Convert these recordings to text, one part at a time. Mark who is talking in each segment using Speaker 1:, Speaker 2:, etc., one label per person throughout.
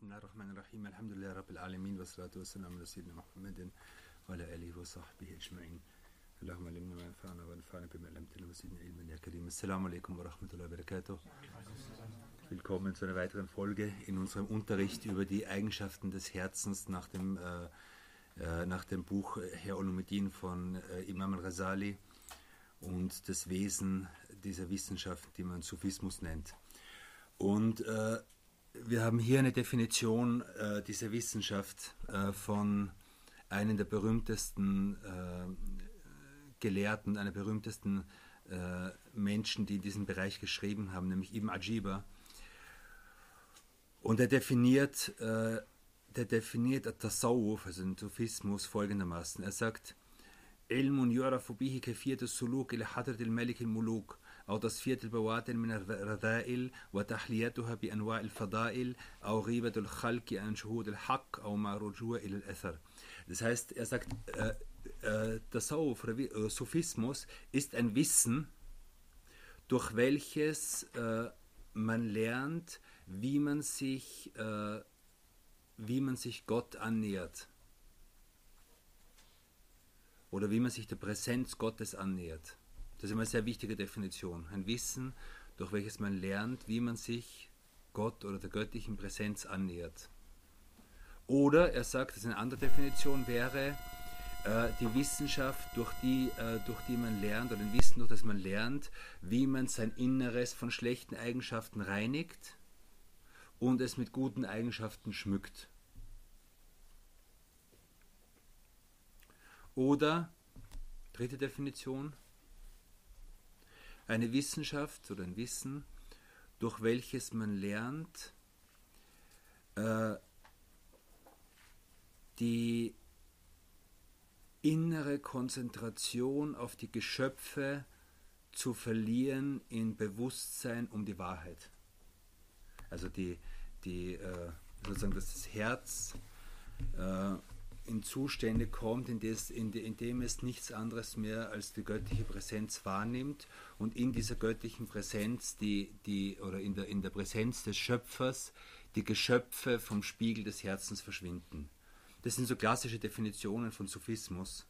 Speaker 1: بسم الله الرحمن الرحيم الحمد لله رب العالمين والصلاة والسلام على سيدنا محمد وعلى آله وصحبه أجمعين اللهم علمنا ما ينفعنا وانفعنا بما علمتنا وزدنا علما يا كريم السلام عليكم ورحمة الله وبركاته Willkommen zu einer weiteren Folge in unserem Unterricht über die Eigenschaften des Herzens nach dem, äh, äh, nach dem Buch Herr Olumedin von äh, Imam al-Ghazali und das Wesen dieser Wissenschaft, die man Sufismus nennt. Und äh, wir haben hier eine Definition äh, dieser Wissenschaft äh, von einem der berühmtesten äh, Gelehrten, einer berühmtesten äh, Menschen, die in diesem Bereich geschrieben haben, nämlich Ibn Ajiba. Und er definiert, äh, der definiert Tasawwuf, also den Sufismus, folgendermaßen. Er sagt, Ilmun yurafu bihi kefiyat suluk ila hadrat al-malik al-muluk أو تصفية البواطن من الرذائل وتحليتها بأنواع الفضائل أو غيبة الخلق عن شهود الحق أو مع رجوع إلى الأثر. Das heißt, er sagt, äh, äh, Tasawwuf, äh, Sufismus ist ein Wissen, durch welches äh, man lernt, wie man sich, äh, wie man sich Gott annähert oder wie man sich der Präsenz Gottes annähert. Das ist immer eine sehr wichtige Definition. Ein Wissen, durch welches man lernt, wie man sich Gott oder der göttlichen Präsenz annähert. Oder er sagt, dass eine andere Definition wäre, äh, die Wissenschaft, durch die, äh, durch die man lernt, oder ein Wissen, durch das man lernt, wie man sein Inneres von schlechten Eigenschaften reinigt und es mit guten Eigenschaften schmückt. Oder, dritte Definition, eine Wissenschaft oder ein Wissen, durch welches man lernt, äh, die innere Konzentration auf die Geschöpfe zu verlieren in Bewusstsein um die Wahrheit. Also die, die äh, sozusagen das Herz äh, in Zustände kommt, in, des, in, in, dem es nichts anderes mehr als die göttliche Präsenz wahrnimmt und in dieser göttlichen Präsenz, die, die, oder in der, in der Präsenz des Schöpfers, die Geschöpfe vom Spiegel des Herzens verschwinden. Das sind so klassische Definitionen von Sufismus.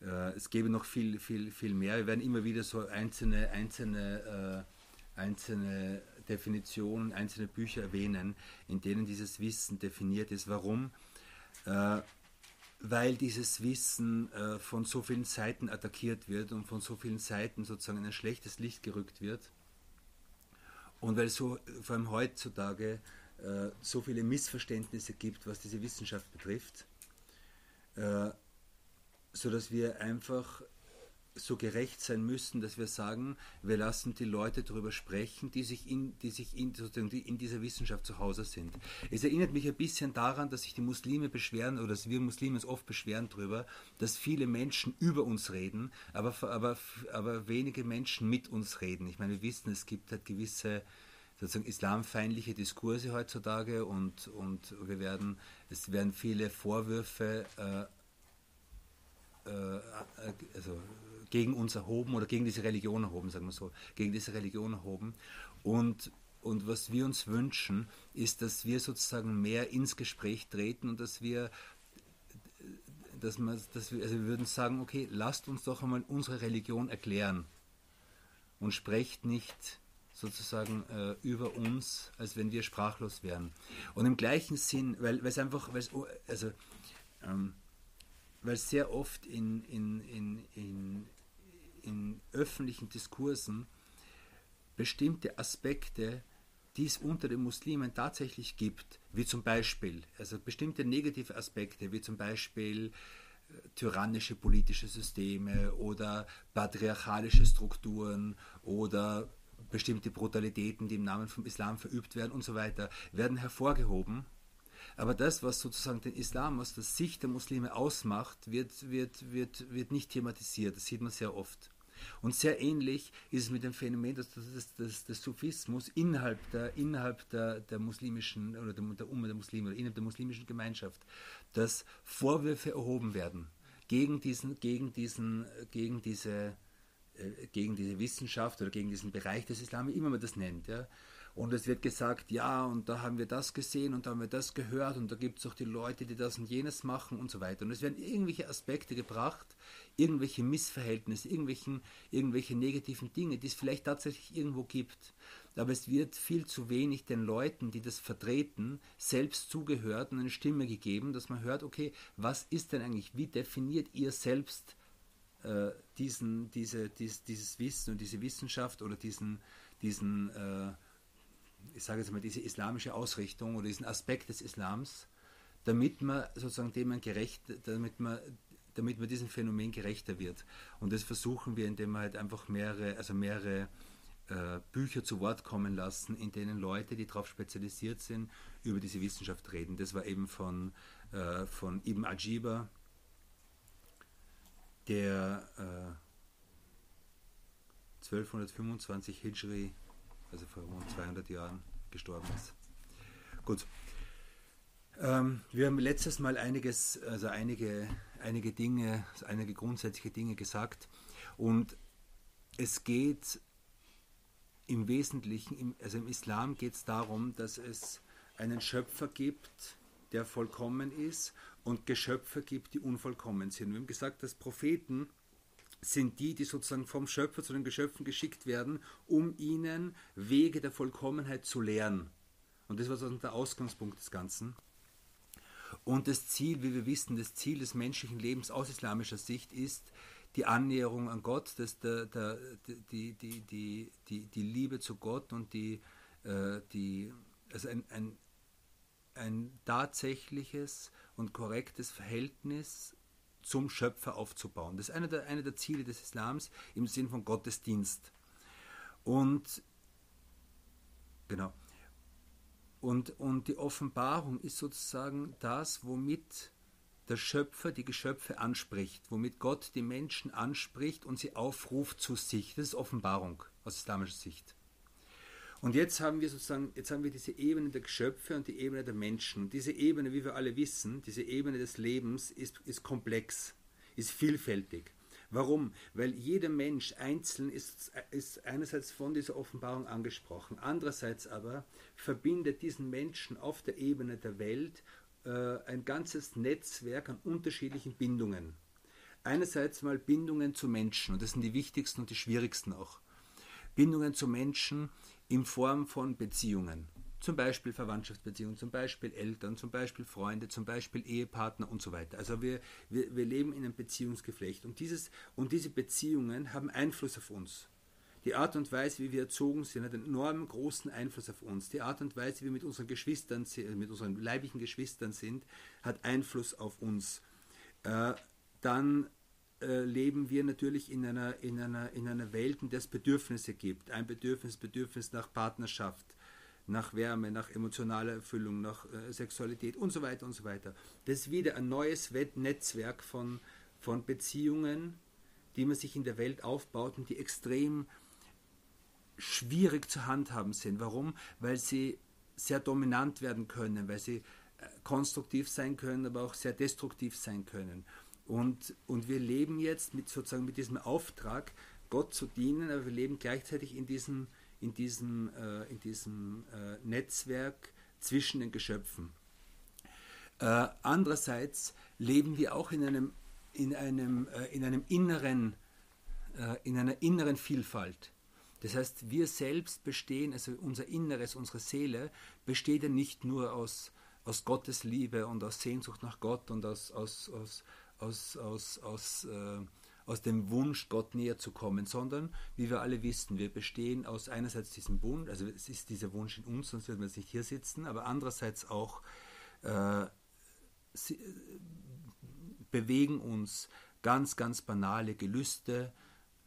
Speaker 1: Äh, es gäbe noch viel, viel, viel mehr. Wir werden immer wieder so einzelne, einzelne, äh, einzelne Definitionen, einzelne Bücher erwähnen, in denen dieses Wissen definiert ist. Warum? Äh, weil dieses Wissen äh, von so vielen Seiten attackiert wird und von so vielen Seiten sozusagen in ein schlechtes Licht gerückt wird. Und weil so, vor allem heutzutage, äh, so viele Missverständnisse gibt, was diese Wissenschaft betrifft, äh, sodass wir einfach so gerecht sein müssen, dass wir sagen, wir lassen die Leute darüber sprechen, die sich in, die sich in, die in dieser Wissenschaft zu Hause sind. Es erinnert mich ein bisschen daran, dass sich die Muslime beschweren oder dass wir Muslime uns oft beschweren darüber, dass viele Menschen über uns reden, aber, aber, aber wenige Menschen mit uns reden. Ich meine, wir wissen, es gibt halt gewisse sozusagen islamfeindliche Diskurse heutzutage und, und wir werden, es werden viele Vorwürfe äh, äh, also gegen uns erhoben oder gegen diese Religion erhoben, sagen wir so, gegen diese Religion erhoben. Und, und was wir uns wünschen, ist, dass wir sozusagen mehr ins Gespräch treten und dass wir dass, man, dass wir, also wir würden sagen, okay, lasst uns doch einmal unsere Religion erklären und sprecht nicht sozusagen äh, über uns, als wenn wir sprachlos wären. Und im gleichen Sinn, weil es einfach, weil's, also ähm, weil sehr oft in, in, in, in, in öffentlichen Diskursen bestimmte Aspekte, die es unter den Muslimen tatsächlich gibt, wie zum Beispiel, also bestimmte negative Aspekte, wie zum Beispiel äh, tyrannische politische Systeme oder patriarchalische Strukturen oder bestimmte Brutalitäten, die im Namen vom Islam verübt werden und so weiter, werden hervorgehoben aber das, was sozusagen den Islam aus der Sicht der Muslime ausmacht, wird, wird, wird, wird nicht thematisiert. Das sieht man sehr oft. Und sehr ähnlich ist es mit dem Phänomen des, des, des, des Sufismus innerhalb der, innerhalb der, der muslimischen oder der, der Umma der Muslime oder innerhalb der muslimischen Gemeinschaft, dass Vorwürfe erhoben werden gegen diesen, gegen diesen, gegen diese, äh, gegen diese Wissenschaft oder gegen diesen Bereich des Islam, wie immer man das nennt. Ja. Und es wird gesagt, ja, und da haben wir das gesehen und da haben wir das gehört und da gibt es auch die Leute, die das und jenes machen und so weiter. Und es werden irgendwelche Aspekte gebracht, irgendwelche Missverhältnisse, irgendwelchen, irgendwelche negativen Dinge, die es vielleicht tatsächlich irgendwo gibt. Aber es wird viel zu wenig den Leuten, die das vertreten, selbst zugehört und eine Stimme gegeben, dass man hört, okay, was ist denn eigentlich, wie definiert ihr selbst äh, diesen, diese, dies, dieses Wissen und diese Wissenschaft oder diesen, diesen äh, ich sage jetzt mal, diese islamische Ausrichtung oder diesen Aspekt des Islams, damit man sozusagen dem gerecht, damit man, damit man diesem Phänomen gerechter wird. Und das versuchen wir, indem wir halt einfach mehrere, also mehrere äh, Bücher zu Wort kommen lassen, in denen Leute, die darauf spezialisiert sind, über diese Wissenschaft reden. Das war eben von, äh, von Ibn Ajiba, der äh, 1225 Hijri also vor rund 200 Jahren gestorben ist. Gut. Ähm, wir haben letztes Mal einiges, also einige, einige Dinge, einige grundsätzliche Dinge gesagt und es geht im Wesentlichen, im, also im Islam geht es darum, dass es einen Schöpfer gibt, der vollkommen ist und Geschöpfe gibt, die unvollkommen sind. Wir haben gesagt, dass Propheten sind die, die sozusagen vom Schöpfer zu den Geschöpfen geschickt werden, um ihnen Wege der Vollkommenheit zu lehren. Und das war sozusagen der Ausgangspunkt des Ganzen. Und das Ziel, wie wir wissen, das Ziel des menschlichen Lebens aus islamischer Sicht ist die Annäherung an Gott, das der, der, die, die, die, die, die Liebe zu Gott und die, äh, die also ein, ein, ein tatsächliches und korrektes Verhältnis zum Schöpfer aufzubauen. Das ist eine der, eine der Ziele des Islams im Sinn von Gottesdienst. Und genau. Und, und die Offenbarung ist sozusagen das, womit der Schöpfer die Geschöpfe anspricht, womit Gott die Menschen anspricht und sie aufruft zu sich. Das ist Offenbarung aus islamischer Sicht. Und jetzt haben wir sozusagen, jetzt haben wir diese Ebene der Geschöpfe und die Ebene der Menschen. Diese Ebene, wie wir alle wissen, diese Ebene des Lebens ist, ist komplex, ist vielfältig. Warum? Weil jeder Mensch einzeln ist, ist einerseits von dieser Offenbarung angesprochen, andererseits aber verbindet diesen Menschen auf der Ebene der Welt äh, ein ganzes Netzwerk an unterschiedlichen Bindungen. Einerseits mal Bindungen zu Menschen, und das sind die wichtigsten und die schwierigsten auch. Bindungen zu Menschen, in Form von Beziehungen. Zum Beispiel Verwandtschaftsbeziehungen, zum Beispiel Eltern, zum Beispiel Freunde, zum Beispiel Ehepartner und so weiter. Also wir, wir, wir leben in einem Beziehungsgeflecht und, dieses, und diese Beziehungen haben Einfluss auf uns. Die Art und Weise, wie wir erzogen sind, hat einen enorm großen Einfluss auf uns. Die Art und Weise, wie wir mit unseren Geschwistern, mit unseren leiblichen Geschwistern sind, hat Einfluss auf uns. Äh, dann äh, leben wir natürlich in einer, in, einer, in einer Welt, in der es Bedürfnisse gibt. Ein Bedürfnis, Bedürfnis nach Partnerschaft, nach Wärme, nach emotionaler Erfüllung, nach äh, Sexualität und so weiter und so weiter. Das ist wieder ein neues Netzwerk von, von Beziehungen, die man sich in der Welt aufbaut und die extrem schwierig zu handhaben sind. Warum? Weil sie sehr dominant werden können, weil sie äh, konstruktiv sein können, aber auch sehr destruktiv sein können. Und, und wir leben jetzt mit sozusagen mit diesem Auftrag, Gott zu dienen, aber wir leben gleichzeitig in diesem, in diesem, äh, in diesem äh, Netzwerk zwischen den Geschöpfen. Äh, andererseits leben wir auch in einem, in einem, äh, in einem inneren, äh, in einer inneren Vielfalt. Das heißt, wir selbst bestehen, also unser Inneres, unsere Seele besteht ja nicht nur aus, aus Gottes Liebe und aus Sehnsucht nach Gott und aus, aus, aus aus, aus, aus, äh, aus dem Wunsch, Gott näher zu kommen, sondern, wie wir alle wissen, wir bestehen aus einerseits diesem Wunsch, also es ist dieser Wunsch in uns, sonst würden wir nicht hier sitzen, aber andererseits auch äh, sie, bewegen uns ganz, ganz banale Gelüste,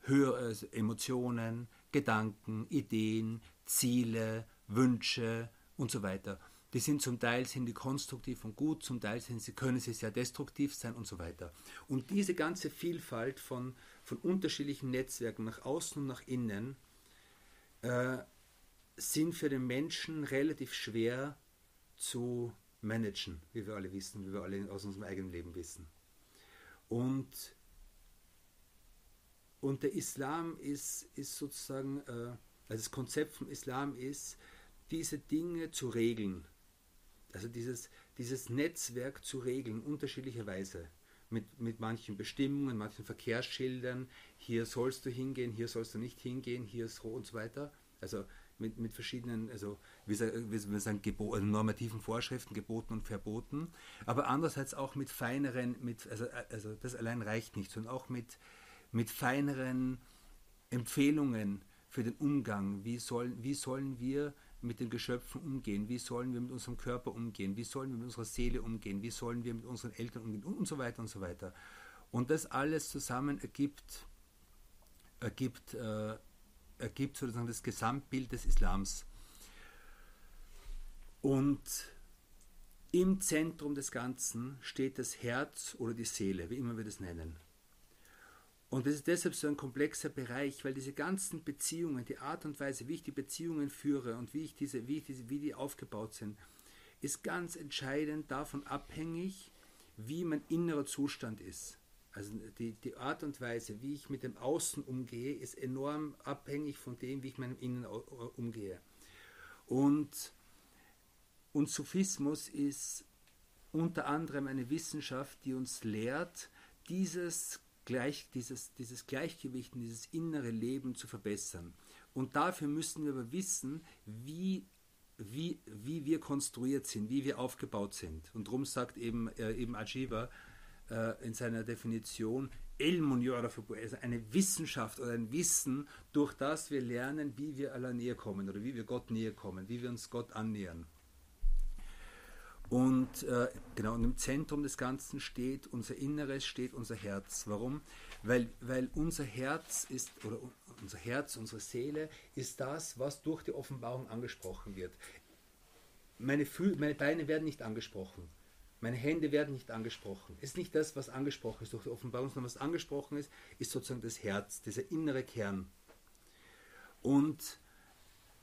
Speaker 1: höhere also Emotionen, Gedanken, Ideen, Ziele, Wünsche und so weiter. Die sind zum Teil sind die konstruktiv und gut, zum Teil sind sie, können sie sehr destruktiv sein und so weiter. Und diese ganze Vielfalt von, von unterschiedlichen Netzwerken nach außen und nach innen äh, sind für den Menschen relativ schwer zu managen, wie wir alle wissen, wie wir alle aus unserem eigenen Leben wissen. Und, und der Islam ist, ist sozusagen, äh, also das Konzept vom Islam ist, diese Dinge zu regeln. Also dieses, dieses Netzwerk zu regeln, unterschiedlicherweise. Mit, mit manchen Bestimmungen, manchen Verkehrsschildern, hier sollst du hingehen, hier sollst du nicht hingehen, hier so und so weiter. Also mit, mit verschiedenen, also wie wir sagen, Gebo also normativen Vorschriften, Geboten und Verboten, aber andererseits auch mit feineren, mit, also, also das allein reicht nicht, sondern auch mit, mit feineren Empfehlungen für den Umgang. Wie, soll, wie sollen wir mit den Geschöpfen umgehen? Wie sollen wir mit unserem Körper umgehen? Wie sollen wir mit unserer Seele umgehen? Wie sollen wir mit unseren Eltern umgehen? Und, so weiter und so weiter. Und das alles zusammen ergibt, ergibt äh, ergibt sozusagen das Gesamtbild des Islams. Und im Zentrum des Ganzen steht das Herz oder die Seele, wie immer wir das nennen. Und das ist deshalb so ein komplexer Bereich, weil diese ganzen Beziehungen, die Art und Weise, wie ich die Beziehungen führe und wie, ich diese, wie, ich diese, wie die aufgebaut sind, ist ganz entscheidend davon abhängig, wie mein innerer Zustand ist. Also die, die Art und Weise, wie ich mit dem Außen umgehe, ist enorm abhängig von dem, wie ich mit dem Innen umgehe. Und, und Sufismus ist unter anderem eine Wissenschaft, die uns lehrt, dieses, Gleich, dieses, dieses Gleichgewicht und dieses innere Leben zu verbessern. Und dafür müssen wir aber wissen, wie wie, wie wir konstruiert sind, wie wir aufgebaut sind. Und darum sagt eben, äh, eben Ajiva, äh, in seiner Definition also eine Wissenschaft oder ein Wissen, durch das wir lernen, wie wir Allah näher kommen oder wie wir Gott näher kommen, wie wir uns Gott annähern. Und äh, genau, und im Zentrum des Ganzen steht unser Inneres, steht unser Herz. Warum? Weil, weil unser Herz ist, oder unser Herz, unsere Seele ist das, was durch die Offenbarung angesprochen wird. Meine, Fü meine Beine werden nicht angesprochen. Meine Hände werden nicht angesprochen. Es ist nicht das, was angesprochen ist durch die Offenbarung, sondern was angesprochen ist, ist sozusagen das Herz, dieser innere Kern. Und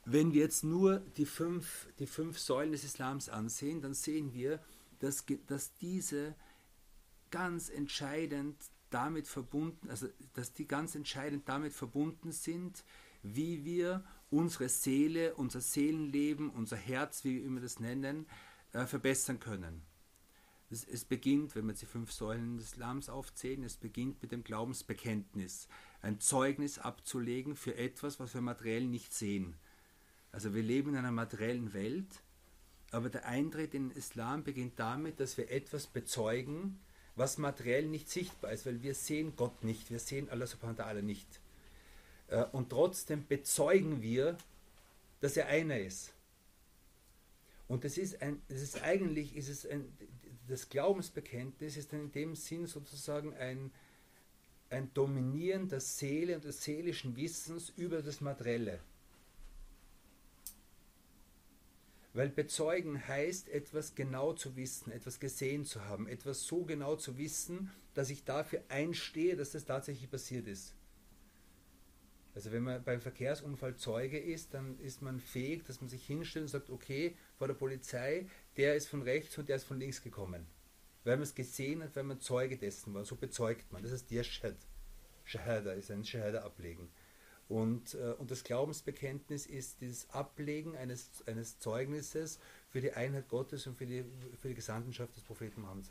Speaker 1: wenn wir jetzt nur die fünf, die fünf Säulen des Islams ansehen, dann sehen wir, dass, dass diese ganz entscheidend damit verbunden, also dass die ganz entscheidend damit verbunden sind, wie wir unsere Seele, unser Seelenleben, unser Herz, wie wir immer das nennen, äh, verbessern können. Es, es, beginnt, wenn wir die fünf Säulen des Islams aufzählen, es beginnt mit dem Glaubensbekenntnis, ein Zeugnis abzulegen für etwas, was wir materiell nicht sehen. Also wir leben in einer materiellen Welt, aber der Eintritt in den Islam beginnt damit, dass wir etwas bezeugen, was materiell nicht sichtbar ist, weil wir sehen Gott nicht, wir sehen Allah subhanahu wa ta'ala nicht. Äh, und trotzdem bezeugen wir, dass er einer ist. Und das ist ein, das ist eigentlich, ist es ein, das Glaubensbekenntnis ist dann in dem Sinn sozusagen ein, ein Dominieren der Seele und des seelischen Wissens über das Materielle. Weil bezeugen heißt, etwas genau zu wissen, etwas gesehen zu haben, etwas so genau zu wissen, dass ich dafür einstehe, dass das tatsächlich passiert ist. Also wenn man beim Verkehrsunfall Zeuge ist, dann ist man fähig, dass man sich hinstellt und sagt, okay, vor der Polizei, der ist von rechts und der ist von links gekommen. Weil man es gesehen hat, weil man Zeuge dessen war. So bezeugt man. Das ist Yashhad. Shahada ist ein Shahada ablegen. Und, äh, und das Glaubensbekenntnis ist dieses Ablegen eines, eines Zeugnisses für die Einheit Gottes und für die, für die Gesandtschaft des Propheten Muhammad.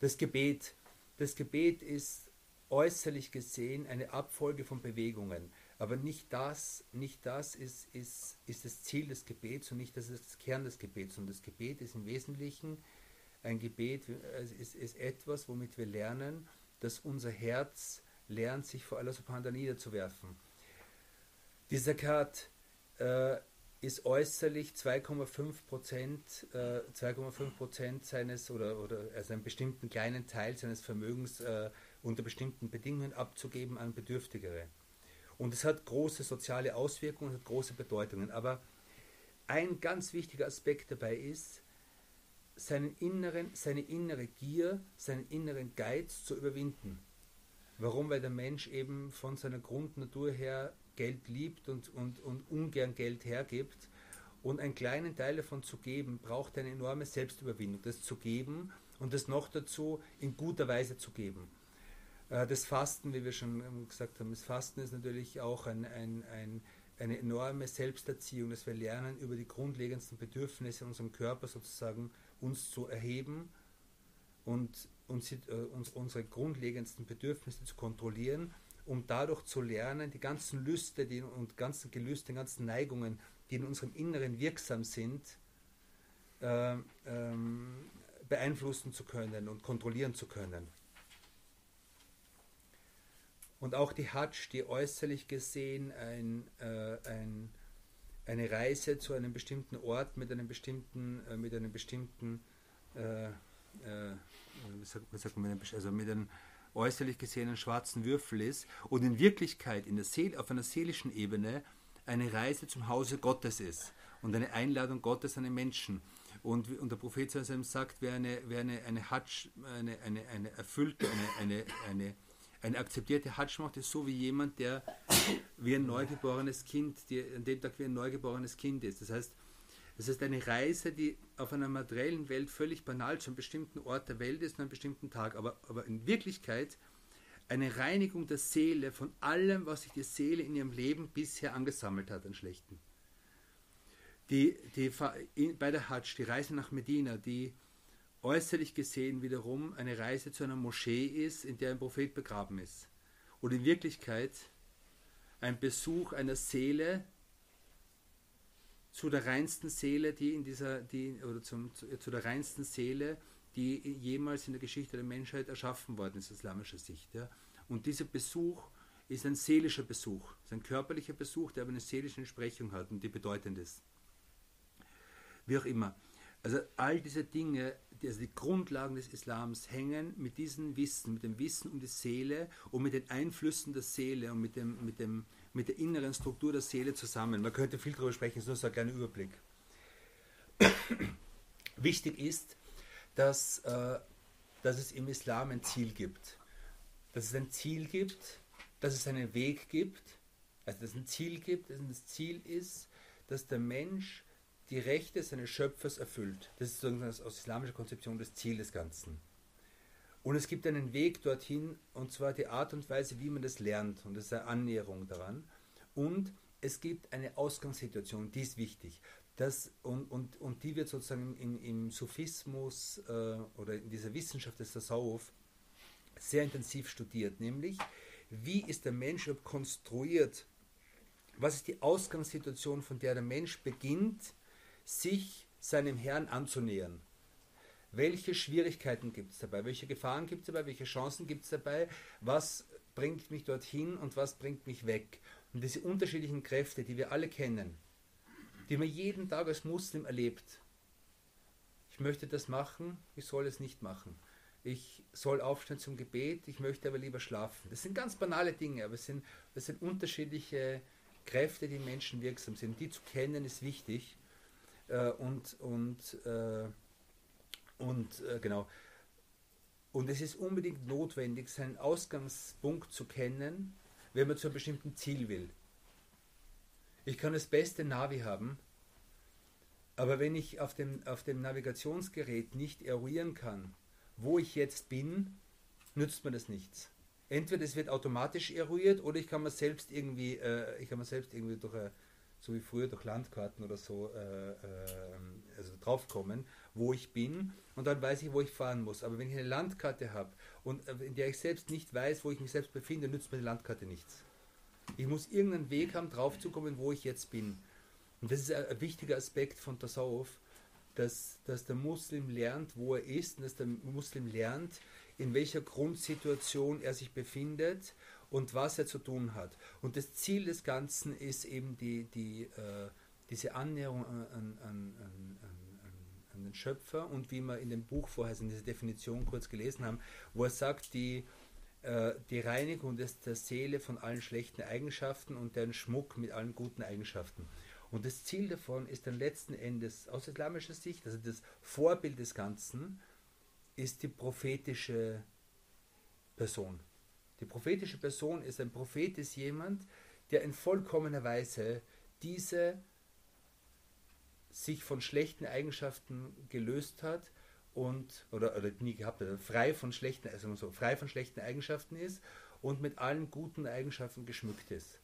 Speaker 1: Das Gebet. Das Gebet ist äußerlich gesehen eine Abfolge von Bewegungen. Aber nicht das, nicht das ist, ist, ist das Ziel des Gebets und nicht das ist das Kern des Gebets. Und das Gebet ist im Wesentlichen ein Gebet, ist, ist etwas, womit wir lernen, dass unser Herz lernt, sich vor Allah subhanahu niederzuwerfen. Die Zakat äh, ist äußerlich 2,5 Prozent, äh, 2,5 Prozent seines oder, oder also einen bestimmten kleinen Teil seines Vermögens äh, unter bestimmten Bedingungen abzugeben an Bedürftigere. Und es hat große soziale Auswirkungen, hat große Bedeutungen. Aber ein ganz wichtiger Aspekt dabei ist, seinen inneren, seine innere Gier, seinen inneren Geiz zu überwinden. Warum? Weil der Mensch eben von seiner Grundnatur her Geld liebt und, und, und ungern Geld hergibt. Und einen kleinen Teil davon zu geben, braucht eine enorme Selbstüberwindung. Das zu geben und das noch dazu in guter Weise zu geben. Äh, das Fasten, wie wir schon ähm, gesagt haben, das Fasten ist natürlich auch ein, ein, ein, eine enorme Selbsterziehung, dass wir lernen, über die grundlegendsten Bedürfnisse in unserem Körper sozusagen uns zu erheben und uns, äh, uns unsere grundlegendsten Bedürfnisse zu kontrollieren, um dadurch zu lernen, die ganzen Lüste die, und ganzen Gelüste, ganzen Neigungen, die in unserem Inneren wirksam sind, äh, ähm, beeinflussen zu können und kontrollieren zu können. Und auch die Hajj, die äußerlich gesehen ein, äh, ein, eine Reise zu einem bestimmten Ort mit einem bestimmten, äh, mit einem bestimmten, äh, äh man, also mit einem äußerlich gesehenen schwarzen Würfel ist und in Wirklichkeit in der Seele, auf einer seelischen Ebene eine Reise zum Hause Gottes ist und eine Einladung Gottes an den Menschen. Und, und der Prophet sagt, wer eine, wer eine, eine Hajj, eine, eine, eine erfüllte, eine, eine, eine, eine akzeptierte Hajj macht, ist so wie jemand, der wie ein neugeborenes Kind, die, an dem Tag wie ein neugeborenes Kind ist. Das heißt, es ist eine Reise, die auf einer materiellen Welt völlig banal zu einem bestimmten Ort der Welt ist, an einem bestimmten Tag, aber, aber in Wirklichkeit eine Reinigung der Seele von allem, was sich die Seele in ihrem Leben bisher angesammelt hat an Schlechten die, die, bei der Hajj, die Reise nach Medina, die äußerlich gesehen wiederum eine Reise zu einer Moschee ist, in der ein Prophet begraben ist. Und in Wirklichkeit ein Besuch einer Seele zu der reinsten Seele, die in dieser, die, oder zum, zu, zu der reinsten Seele, die jemals in der Geschichte der Menschheit erschaffen worden ist, aus islamischer Sicht. Ja. Und dieser Besuch ist ein seelischer Besuch, ist ein körperlicher Besuch, der aber eine seelische Entsprechung hat und die bedeutend ist wie auch immer. Also all diese Dinge, die, also die Grundlagen des Islams hängen mit diesem Wissen, mit dem Wissen um die Seele und mit den Einflüssen der Seele und mit, dem, mit, dem, mit der inneren Struktur der Seele zusammen. Man könnte viel darüber sprechen, es ist nur so ein kleiner Überblick. Wichtig ist, dass, äh, dass es im Islam ein Ziel gibt. Dass es ein Ziel gibt, dass es einen Weg gibt, also dass es ein Ziel gibt, dass das Ziel ist, dass der Mensch die Rechte seines Schöpfers erfüllt. Das ist sozusagen aus islamischer Konzeption das Ziel des Ganzen. Und es gibt einen Weg dorthin, und zwar die Art und Weise, wie man das lernt, und das ist eine Annäherung daran. Und es gibt eine Ausgangssituation, die ist wichtig. Das, und, und, und die wird sozusagen im, im Sufismus äh, oder in dieser Wissenschaft des Tasawuf sehr intensiv studiert, nämlich wie ist der Mensch konstruiert, was ist die Ausgangssituation, von der der Mensch beginnt, sich seinem Herrn anzunähern. Welche Schwierigkeiten gibt es dabei? Welche Gefahren gibt es dabei? Welche Chancen gibt es dabei? Was bringt mich dorthin und was bringt mich weg? Und diese unterschiedlichen Kräfte, die wir alle kennen, die man jeden Tag als Muslim erlebt. Ich möchte das machen, ich soll es nicht machen. Ich soll aufstehen zum Gebet, ich möchte aber lieber schlafen. Das sind ganz banale Dinge, aber es sind, das sind unterschiedliche Kräfte, die Menschen wirksam sind. Die zu kennen ist wichtig äh, und und, äh, und äh, genau. Und es ist unbedingt notwendig, seinen Ausgangspunkt zu kennen, wenn man zu einem bestimmten Ziel will. Ich kann das beste Navi haben, aber wenn ich auf dem, auf dem Navigationsgerät nicht eruieren kann, wo ich jetzt bin, nützt mir das nichts. Entweder es wird automatisch eruiert oder ich kann mir selbst irgendwie, äh, ich kann mir selbst irgendwie durch eine so wie früher durch Landkarten oder so äh, äh, also draufkommen, wo ich bin und dann weiß ich, wo ich fahren muss. Aber wenn ich eine Landkarte habe und äh, in der ich selbst nicht weiß, wo ich mich selbst befinde, nützt mir die Landkarte nichts. Ich muss irgendeinen Weg haben, draufzukommen, wo ich jetzt bin. Und das ist ein, wichtiger Aspekt von Tasawuf, dass, dass der Muslim lernt, wo er ist und dass der Muslim lernt, in welcher Grundsituation er sich befindet und was er zu tun hat. Und das Ziel des Ganzen ist eben die, die, äh, diese Annäherung an, an, an, an, den Schöpfer und wie wir in dem Buch vorher in dieser Definition kurz gelesen haben, wo er sagt, die, äh, die Reinigung des, der Seele von allen schlechten Eigenschaften und deren Schmuck mit allen guten Eigenschaften. Und das Ziel davon ist dann letzten Endes aus islamischer Sicht, also das Vorbild des Ganzen, ist die prophetische Person. Die prophetische Person ist ein Prophet, ist jemand, der in vollkommener Weise diese sich von schlechten Eigenschaften gelöst hat und oder, oder nie gehabt hat, frei von schlechten, also so, frei von schlechten Eigenschaften ist und mit allen guten Eigenschaften geschmückt ist.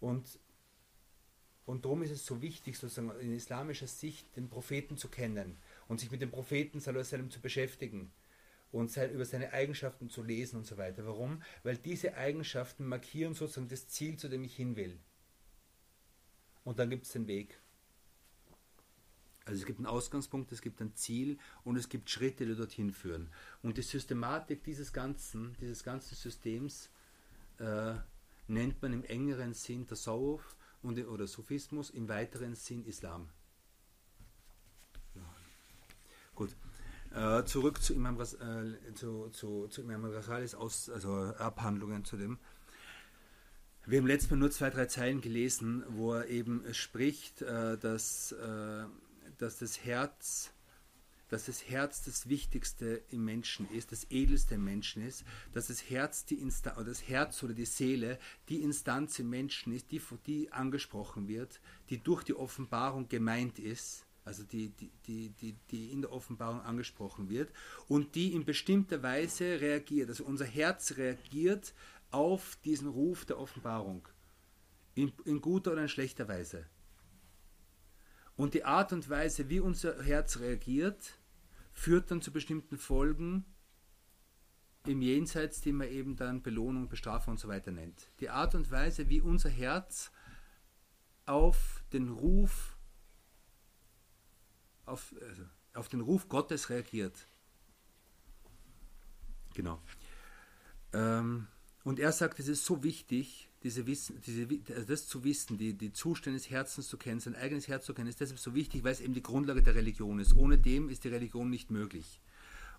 Speaker 1: Und Und darum ist es so wichtig, sozusagen in islamischer Sicht den Propheten zu kennen und sich mit dem Propheten sallam, zu beschäftigen und sein, über seine Eigenschaften zu lesen und so weiter. Warum? Weil diese Eigenschaften markieren sozusagen das Ziel, zu dem ich hin will. Und dann gibt es den Weg. Also es gibt einen Ausgangspunkt, es gibt ein Ziel und es gibt Schritte, die dorthin führen. Und die Systematik dieses ganzen, dieses ganzen Systems äh, nennt man im engeren Sinn Tasawwuf und, oder Sufismus, im weiteren Sinn Islam. Ja. Gut. Äh, zurück zu Imam, Ras, äh, zu, zu, zu Imam Rasalis Aus, also Abhandlungen zu dem. Wir haben letztes Mal nur zwei, drei Zeilen gelesen, wo er eben spricht, äh, dass, äh, dass das Herz dass das Herz das Wichtigste im Menschen ist, das Edelste im Menschen ist, dass das Herz die Instanz, oder das Herz oder die Seele die Instanz im Menschen ist, die, die angesprochen wird, die durch die Offenbarung gemeint ist, also die, die, die, die, die in der Offenbarung angesprochen wird und die in bestimmter Weise reagiert. Also unser Herz reagiert auf diesen Ruf der Offenbarung, in, in guter oder in schlechter Weise. Und die Art und Weise, wie unser Herz reagiert, führt dann zu bestimmten Folgen im Jenseits, die man eben dann Belohnung, Bestrafung und so weiter nennt. Die Art und Weise, wie unser Herz auf den Ruf, auf, also auf den Ruf Gottes reagiert. Genau. Ähm, und er sagt, es ist so wichtig, diese Wissen, diese, also das zu wissen, die, die Zustände des Herzens zu kennen, sein eigenes Herz zu kennen, ist deshalb so wichtig, weil es eben die Grundlage der Religion ist. Ohne dem ist die Religion nicht möglich.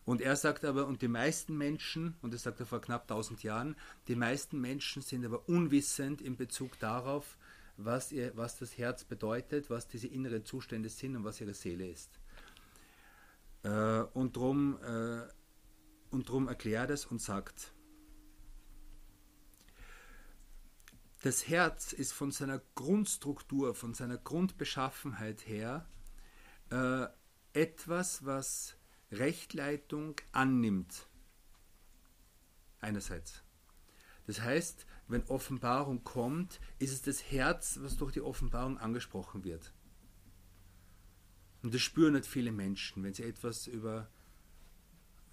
Speaker 1: Und er sagt aber, und die meisten Menschen, und das sagt er vor knapp 1000 Jahren, die meisten Menschen sind aber unwissend in Bezug darauf, was, ihr, was das Herz bedeutet, was diese inneren Zustände sind und was ihre Seele ist. Äh, und darum äh, und drum erklärt es und sagt, das Herz ist von seiner Grundstruktur, von seiner Grundbeschaffenheit her äh, etwas, was Rechtleitung annimmt. Einerseits. Das heißt, wenn Offenbarung kommt, ist es das Herz, was durch die Offenbarung angesprochen wird. Und das spüren nicht viele Menschen, wenn sie etwas über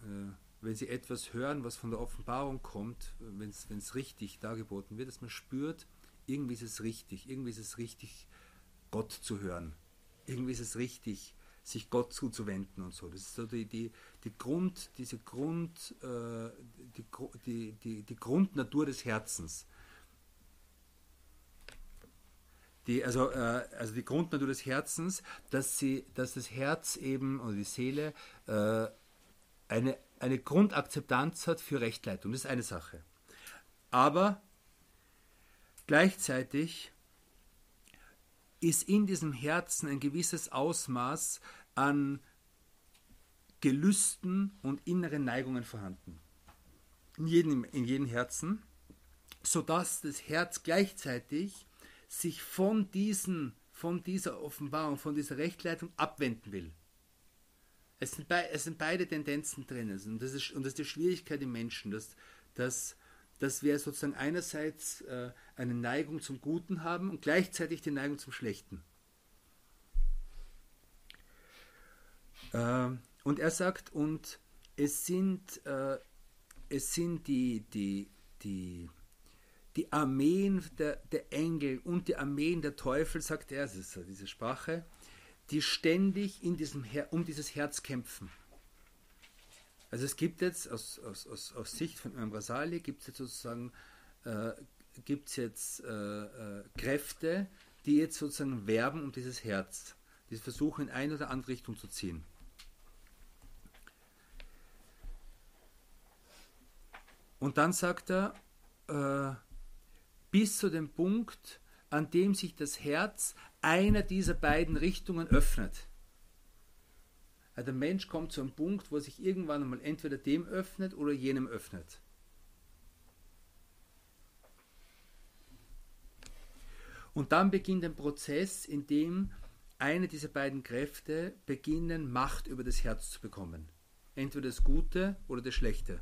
Speaker 1: äh, wenn sie etwas hören, was von der Offenbarung kommt, wenn es richtig dargeboten wird, dass man spürt, irgendwie ist es richtig, irgendwie ist es richtig, Gott zu hören. Irgendwie ist es richtig, sich Gott zuzuwenden und so. Das ist so die, die, die Grund, diese Grund, äh, die, die, die, die Grundnatur des Herzens. Die, also, äh, also die Grundnatur des Herzens, dass, sie, dass das Herz eben oder die Seele äh, eine eine Grundakzeptanz hat für Rechtleitung. Das ist eine Sache. Aber gleichzeitig ist in diesem Herzen ein gewisses Ausmaß an Gelüsten und inneren Neigungen vorhanden. In jedem, in jedem Herzen, sodass das Herz gleichzeitig sich von, diesen, von dieser Offenbarung, von dieser Rechtleitung abwenden will. Es sind, be es sind beide Tendenzen drin. Und das, ist, und das ist die Schwierigkeit im Menschen, dass, dass, dass wir sozusagen einerseits äh, eine Neigung zum Guten haben und gleichzeitig die Neigung zum Schlechten. Äh, und er sagt, und es sind, äh, es sind die, die, die, die Armeen der, der Engel und die Armeen der Teufel, sagt er, das ist diese Sprache, die ständig in diesem Her um dieses Herz kämpfen. Also es gibt jetzt aus, aus, aus, aus Sicht von Imam Rasali gibt es jetzt sozusagen äh, gibt's jetzt äh, äh, Kräfte, die jetzt sozusagen werben um dieses Herz, die versuchen in eine oder andere Richtung zu ziehen. Und dann sagt er, äh, bis zu dem Punkt, an dem sich das Herz einer dieser beiden Richtungen öffnet. Also der Mensch kommt zu einem Punkt, wo sich irgendwann einmal entweder dem öffnet oder jenem öffnet. Und dann beginnt ein Prozess, in dem eine dieser beiden Kräfte beginnen, Macht über das Herz zu bekommen. Entweder das Gute oder das Schlechte.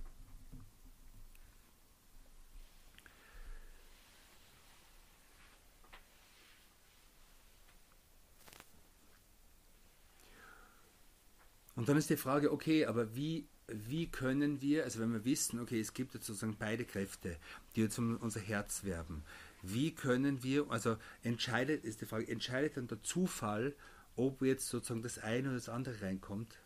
Speaker 1: Und dann ist die Frage, okay, aber wie, wie können wir, also wenn wir wissen, okay, es gibt jetzt sozusagen beide Kräfte, die jetzt um unser Herz werben, wie können wir, also entscheidet, ist die Frage, entscheidet dann der Zufall, ob jetzt sozusagen das eine oder das andere reinkommt?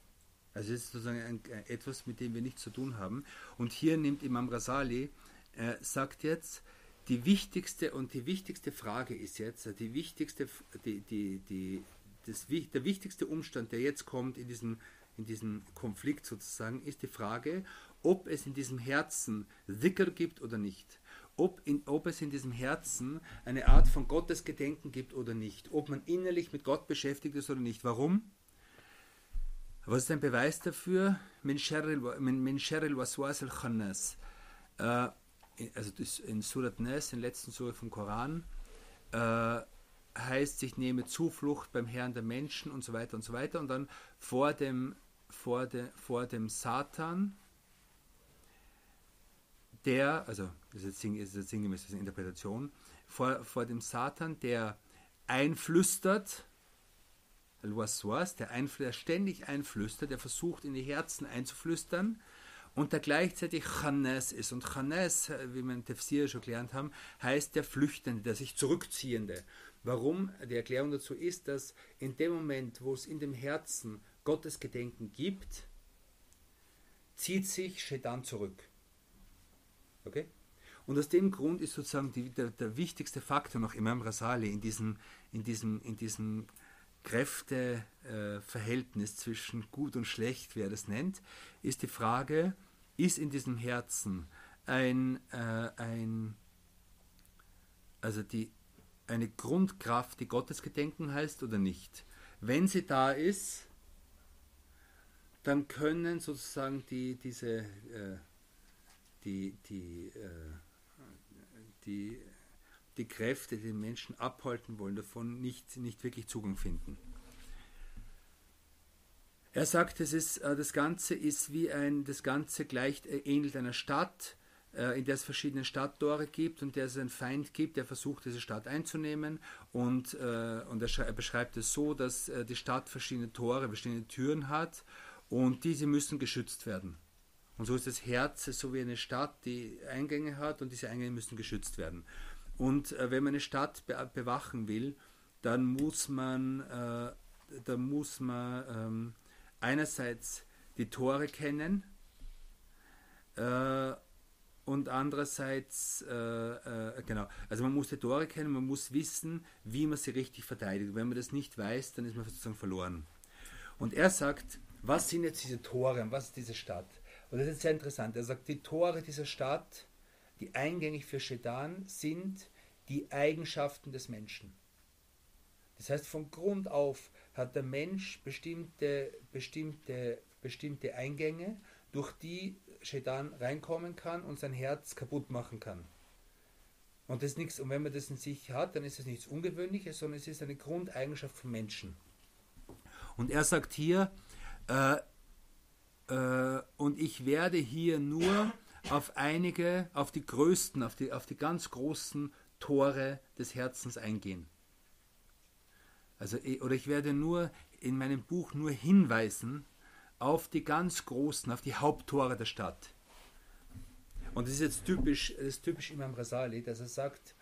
Speaker 1: Also es ist sozusagen ein, etwas, mit dem wir nichts zu tun haben. Und hier nimmt Imam Rasali, äh, sagt jetzt, die wichtigste und die wichtigste Frage ist jetzt, die wichtigste, die, die, die, das, der wichtigste Umstand, der jetzt kommt in diesem, in diesem Konflikt sozusagen, ist die Frage, ob es in diesem Herzen Dhikr gibt oder nicht. Ob, in, ob es in diesem Herzen eine Art von Gottesgedenken gibt oder nicht. Ob man innerlich mit Gott beschäftigt ist oder nicht. Warum? Was ist ein Beweis dafür? Min al-khannas. Äh, also in Surat Nes, in der letzten Surat vom Koran, äh, heißt, ich nehme Zuflucht beim Herrn der Menschen und so weiter und so weiter. Und dann vor dem, vor de, vor dem Satan, der, also das ist jetzt sinngemäß das eine Interpretation, vor, vor dem Satan, der einflüstert, der, der ständig einflüstert, der versucht in die Herzen einzuflüstern, und der gleichzeitig Chanes ist. Und Chanes, wie wir in Tefsir schon gelernt haben, heißt der Flüchtende, der sich Zurückziehende. Warum? Die Erklärung dazu ist, dass in dem Moment, wo es in dem Herzen Gottes Gedenken gibt, zieht sich Shedan zurück. Okay? Und aus dem Grund ist sozusagen die, der, der, wichtigste Faktor noch Imam Rasali in diesem, in diesem, in diesem Kräfteverhältnis äh, zwischen gut und schlecht, wie er das nennt, ist die Frage, ist in diesem Herzen ein, äh, ein also die, eine Grundkraft, die Gottesgedenken heißt oder nicht. Wenn sie da ist, dann können sozusagen die, diese, äh, die, die, äh, die, die Kräfte, die den Menschen abhalten wollen, davon nicht, nicht wirklich Zugang finden. Er sagt, es ist, äh, das Ganze ist wie ein, das Ganze gleicht, äh, ähnelt einer Stadt, äh, in der es verschiedene Stadttore gibt und der es einen Feind gibt, der versucht, diese Stadt einzunehmen. Und, und er, beschreibt es so, dass die Stadt verschiedene Tore, verschiedene Türen hat und diese müssen geschützt werden. Und so ist das Herz so wie eine Stadt, die Eingänge hat und diese Eingänge müssen geschützt werden. Und wenn man eine Stadt bewachen will, dann muss man, äh, dann muss man ähm, einerseits die Tore kennen äh, und andererseits, äh, äh, genau, also man muss die Tore kennen, man muss wissen, wie man sie richtig verteidigt. Wenn man das nicht weiß, dann ist man sozusagen verloren. Und er sagt, was sind jetzt diese Tore und was ist diese Stadt? Und das ist sehr interessant. Er sagt, die Tore dieser Stadt, die eingängig für Shedan, sind die Eigenschaften des Menschen. Das heißt, von Grund auf hat der Mensch bestimmte, bestimmte, bestimmte Eingänge, durch die Shaitan reinkommen kann und sein Herz kaputt machen kann. Und, das nichts, und wenn man das in sich hat, dann ist es nichts Ungewöhnliches, sondern es ist eine Grundeigenschaft von Menschen. Und er sagt hier, äh, äh, und ich werde hier nur auf einige, auf die größten, auf die, auf die ganz großen Tore des Herzens eingehen. Also, oder ich werde nur in meinem Buch nur hinweisen auf die ganz großen, auf die Haupttore der Stadt. Und das ist jetzt typisch, das ist typisch Imam Rasali, dass er sagt,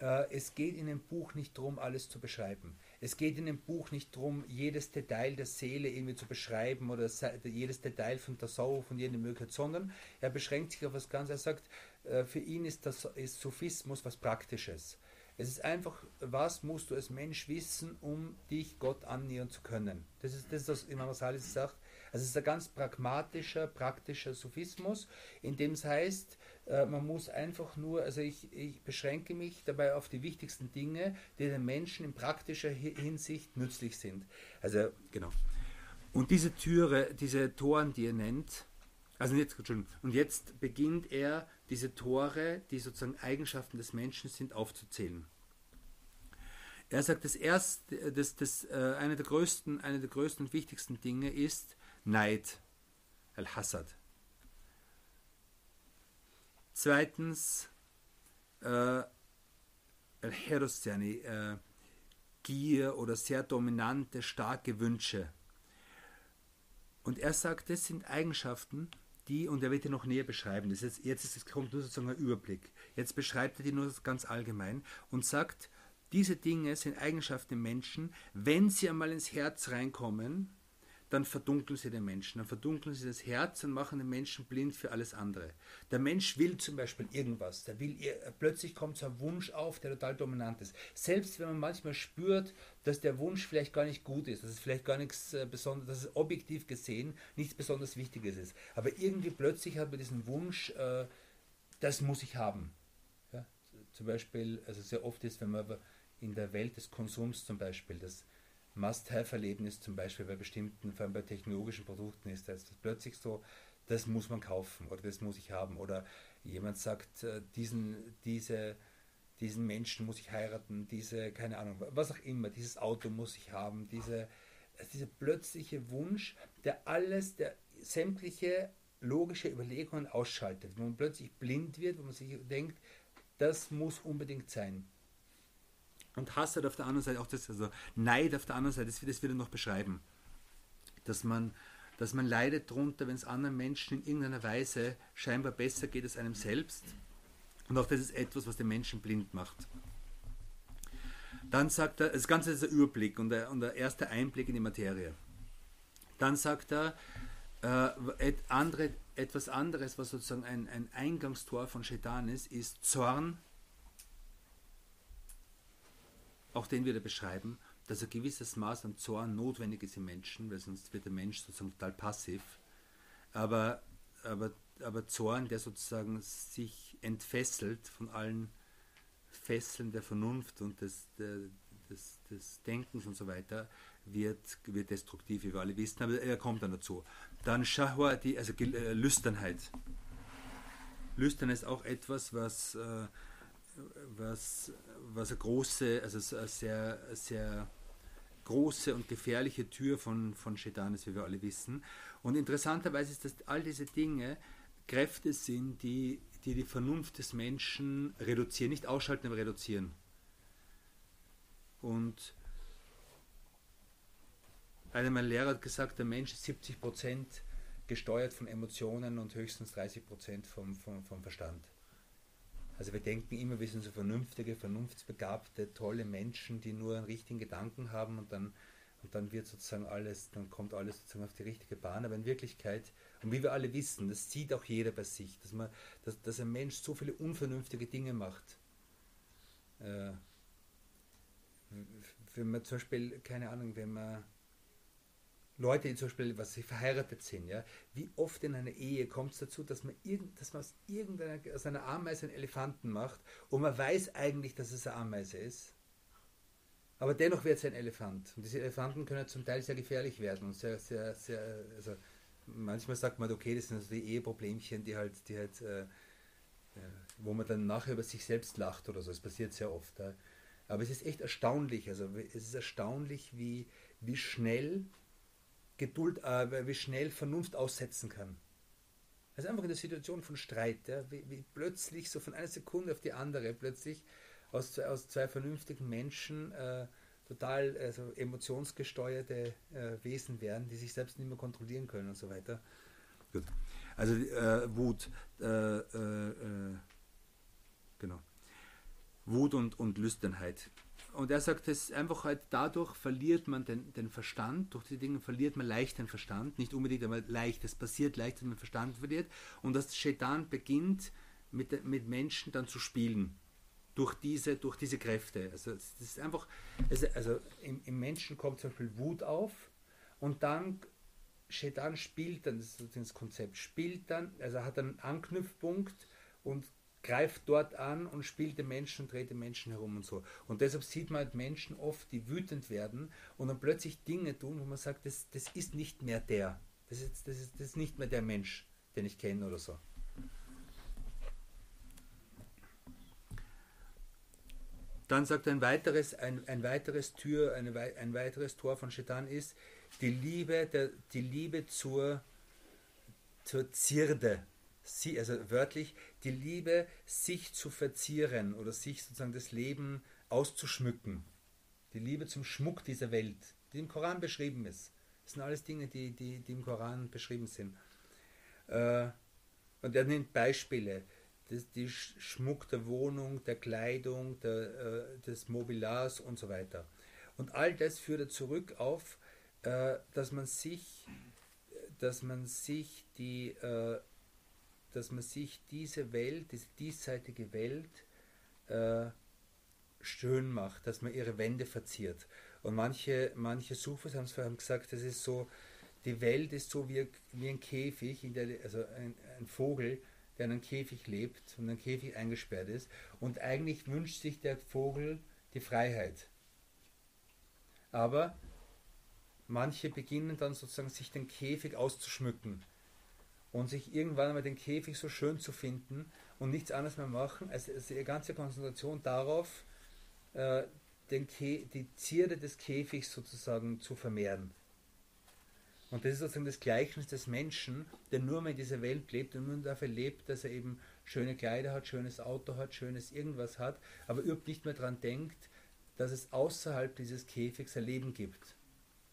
Speaker 1: es geht in dem Buch nicht darum, alles zu beschreiben. Es geht in dem Buch nicht darum, jedes Detail der Seele irgendwie zu beschreiben oder jedes Detail von der Sau von jeder Möglichkeit, sondern er beschränkt sich auf was ganz, er sagt, äh, für ihn ist, das, ist Sophismus was Praktisches. Es ist einfach, was musst du als Mensch wissen, um dich Gott annähern zu können. Das ist das, was Imam Salis sagt. Also es ist ein ganz pragmatischer, praktischer Sophismus, in dem es heißt, äh, man muss einfach nur, also ich, ich beschränke mich dabei auf die wichtigsten Dinge, die den Menschen in praktischer Hinsicht nützlich sind. Also, genau. Und diese Türe, diese Toren, die er nennt, also jetzt, und jetzt beginnt er diese Tore, die sozusagen Eigenschaften des Menschen sind, aufzuzählen. Er sagt, das erste, das, das, äh, eine, der größten, eine der größten und wichtigsten Dinge ist Neid, Al-Hassad. Zweitens, äh, Al-Heros, äh, Gier oder sehr dominante, starke Wünsche. Und er sagt, das sind Eigenschaften, die, und er wird die noch näher beschreiben, das jetzt, jetzt ist, es kommt nur sozusagen ein Überblick. Jetzt beschreibt er die nur ganz allgemein und sagt, diese Dinge sind Eigenschaften im Menschen, wenn sie einmal ins Herz reinkommen, dann verdunkeln sie den Menschen, dann verdunkeln sie das Herz und machen den Menschen blind für alles andere. Der Mensch will zum Beispiel irgendwas, der will, plötzlich kommt so ein Wunsch auf, der total dominant ist. Selbst wenn man manchmal spürt, dass der Wunsch vielleicht gar nicht gut ist, dass es vielleicht gar nichts äh, Besonderes, dass es objektiv gesehen nichts besonders Wichtiges ist. Aber irgendwie plötzlich hat man diesen Wunsch, äh, das muss ich haben. Ja? Zum Beispiel, also sehr oft ist, wenn man in der Welt des Konsums zum Beispiel, das Must-Have-Erlebnis zum Beispiel bei bestimmten, vor allem bei technologischen Produkten ist, das plötzlich so, das muss man kaufen oder das muss ich haben. Oder jemand sagt, äh, diesen, diese, diesen Menschen muss ich heiraten, diese, keine Ahnung, was auch immer, dieses Auto muss ich haben, diese, dieser plötzliche Wunsch, der alles, der sämtliche logische Überlegungen ausschaltet, wo man plötzlich blind wird, wo man sich denkt, das muss unbedingt sein. Und Hass hat auf der anderen Seite auch das, also Neid auf der anderen Seite, das, das wird er noch beschreiben. Dass man, dass man leidet darunter, wenn es anderen Menschen in irgendeiner Weise scheinbar besser geht als einem selbst. Und auch das ist etwas, was den Menschen blind macht. Dann sagt er, das Ganze ist ein Überblick und der, und der erste Einblick in die Materie. Dann sagt er, äh, andere, etwas anderes, was sozusagen ein, ein Eingangstor von Shaitan ist, ist Zorn, auch den wird er beschreiben, dass ein gewisses Maß an Zorn notwendig ist im Menschen, weil sonst wird der Mensch sozusagen total passiv. Aber, aber, aber Zorn, der sozusagen sich entfesselt von allen Fesseln der Vernunft und des, des, des Denkens und so weiter, wird, wird destruktiv, wie wir alle wissen, aber er kommt dann dazu. Dann Shahwa, die, also äh, Lüsternheit. Lüsternheit ist auch etwas, was äh, was, was eine große, also eine sehr, sehr große und gefährliche Tür von, von Shaitan ist, wie wir alle wissen. Und interessanterweise ist, dass all diese Dinge Kräfte sind, die, die die Vernunft des Menschen reduzieren, nicht ausschalten, aber reduzieren. Und einer meiner Lehrer hat gesagt, der Mensch ist 70% gesteuert von Emotionen und höchstens 30 vom, vom, vom Verstand. Also wir denken immer, wir sind so vernünftige, vernunftsbegabte, tolle Menschen, die nur einen richtigen Gedanken haben und dann, und dann wird sozusagen alles, dann kommt alles sozusagen auf die richtige Bahn. Aber in Wirklichkeit, und wie wir alle wissen, das sieht auch jeder bei sich, dass man, dass, dass ein Mensch so viele unvernünftige Dinge macht. Äh, wenn man zum Beispiel, keine Ahnung, wenn man Leute, die zum Beispiel, was sie verheiratet sind, ja, wie oft in einer Ehe kommt es dazu, dass man, irgend, dass man aus, irgendeiner, aus einer Ameise einen Elefanten macht und man weiß eigentlich, dass es eine Ameise ist. Aber dennoch wird es ein Elefant. Und diese Elefanten können zum Teil sehr gefährlich werden und sehr, sehr, sehr, also manchmal sagt man, okay, das sind also die Eheproblemchen, die halt, die halt, äh, äh, wo man dann nachher über sich selbst lacht oder so. Es passiert sehr oft. Ja. Aber es ist echt erstaunlich, also es ist erstaunlich, wie, wie schnell Geduld, äh, wie schnell Vernunft aussetzen kann. Also einfach in der Situation von Streit, ja, wie, wie, plötzlich so von einer Sekunde auf die andere plötzlich aus zwei, aus zwei vernünftigen Menschen äh, total also emotionsgesteuerte äh, Wesen werden, die sich selbst nicht mehr kontrollieren können und so weiter. Gut. Also äh, Wut, äh, äh, genau. Wut und, und Lüsternheit. Und er sagt, es einfach halt dadurch verliert man den, den Verstand, durch die Dinge verliert man leicht den Verstand, nicht unbedingt, aber leicht, es passiert leicht, dass man den Verstand verliert. Und dass Shaitan beginnt mit, mit Menschen dann zu spielen. Durch diese, durch diese Kräfte. Also es ist einfach, also, also im, im, Menschen kommt zum Beispiel Wut auf. Und dann Shaitan spielt dann, das ist das Konzept, spielt dann, also hat einen Anknüpfpunkt und greift dort an und spielt den Menschen und dreht den Menschen herum und so. Und deshalb sieht man halt Menschen oft, die wütend werden und dann plötzlich Dinge tun, wo man sagt, das, das ist nicht mehr der. Das ist, das, ist, das ist nicht mehr der Mensch, den ich kenne oder so. Dann sagt ein weiteres, ein, ein weiteres Tür, eine, ein weiteres Tor von Shetan ist die Liebe, der, die Liebe zur, zur Zierde, sie, also wörtlich, die Liebe, sich zu verzieren oder sich sozusagen das Leben auszuschmücken. Die Liebe zum Schmuck dieser Welt, die im Koran beschrieben ist. Das sind alles Dinge, die, die, die im Koran beschrieben sind. Äh, und er nimmt Beispiele. Das, die Schmuck der Wohnung, der Kleidung, der, äh, des Mobilars und so weiter. Und all das führt er zurück auf, äh, dass man sich, dass man sich die, dass man sich diese Welt, diese diesseitige Welt äh, schön macht, dass man ihre Wände verziert. Und manche, manche Sufis haben es vorhin gesagt, das ist so, die Welt ist so wie, wie ein Käfig, der, also ein, ein Vogel, der in einem Käfig lebt und in einem Käfig eingesperrt ist. Und eigentlich wünscht sich der Vogel die Freiheit. Aber manche beginnen dann sozusagen sich den Käfig auszuschmücken und sich irgendwann einmal den Käfig so schön zu finden und nichts anderes mehr machen, als, als ihre ganze Konzentration darauf, äh, den die Zierde des Käfigs sozusagen zu vermehren. Und das ist sozusagen das Gleichnis des Menschen, der nur mal in dieser Welt lebt und nur dafür lebt, dass er eben schöne Kleider hat, schönes Auto hat, schönes irgendwas hat, aber überhaupt nicht mehr daran denkt, dass es außerhalb dieses Käfigs ein Leben gibt.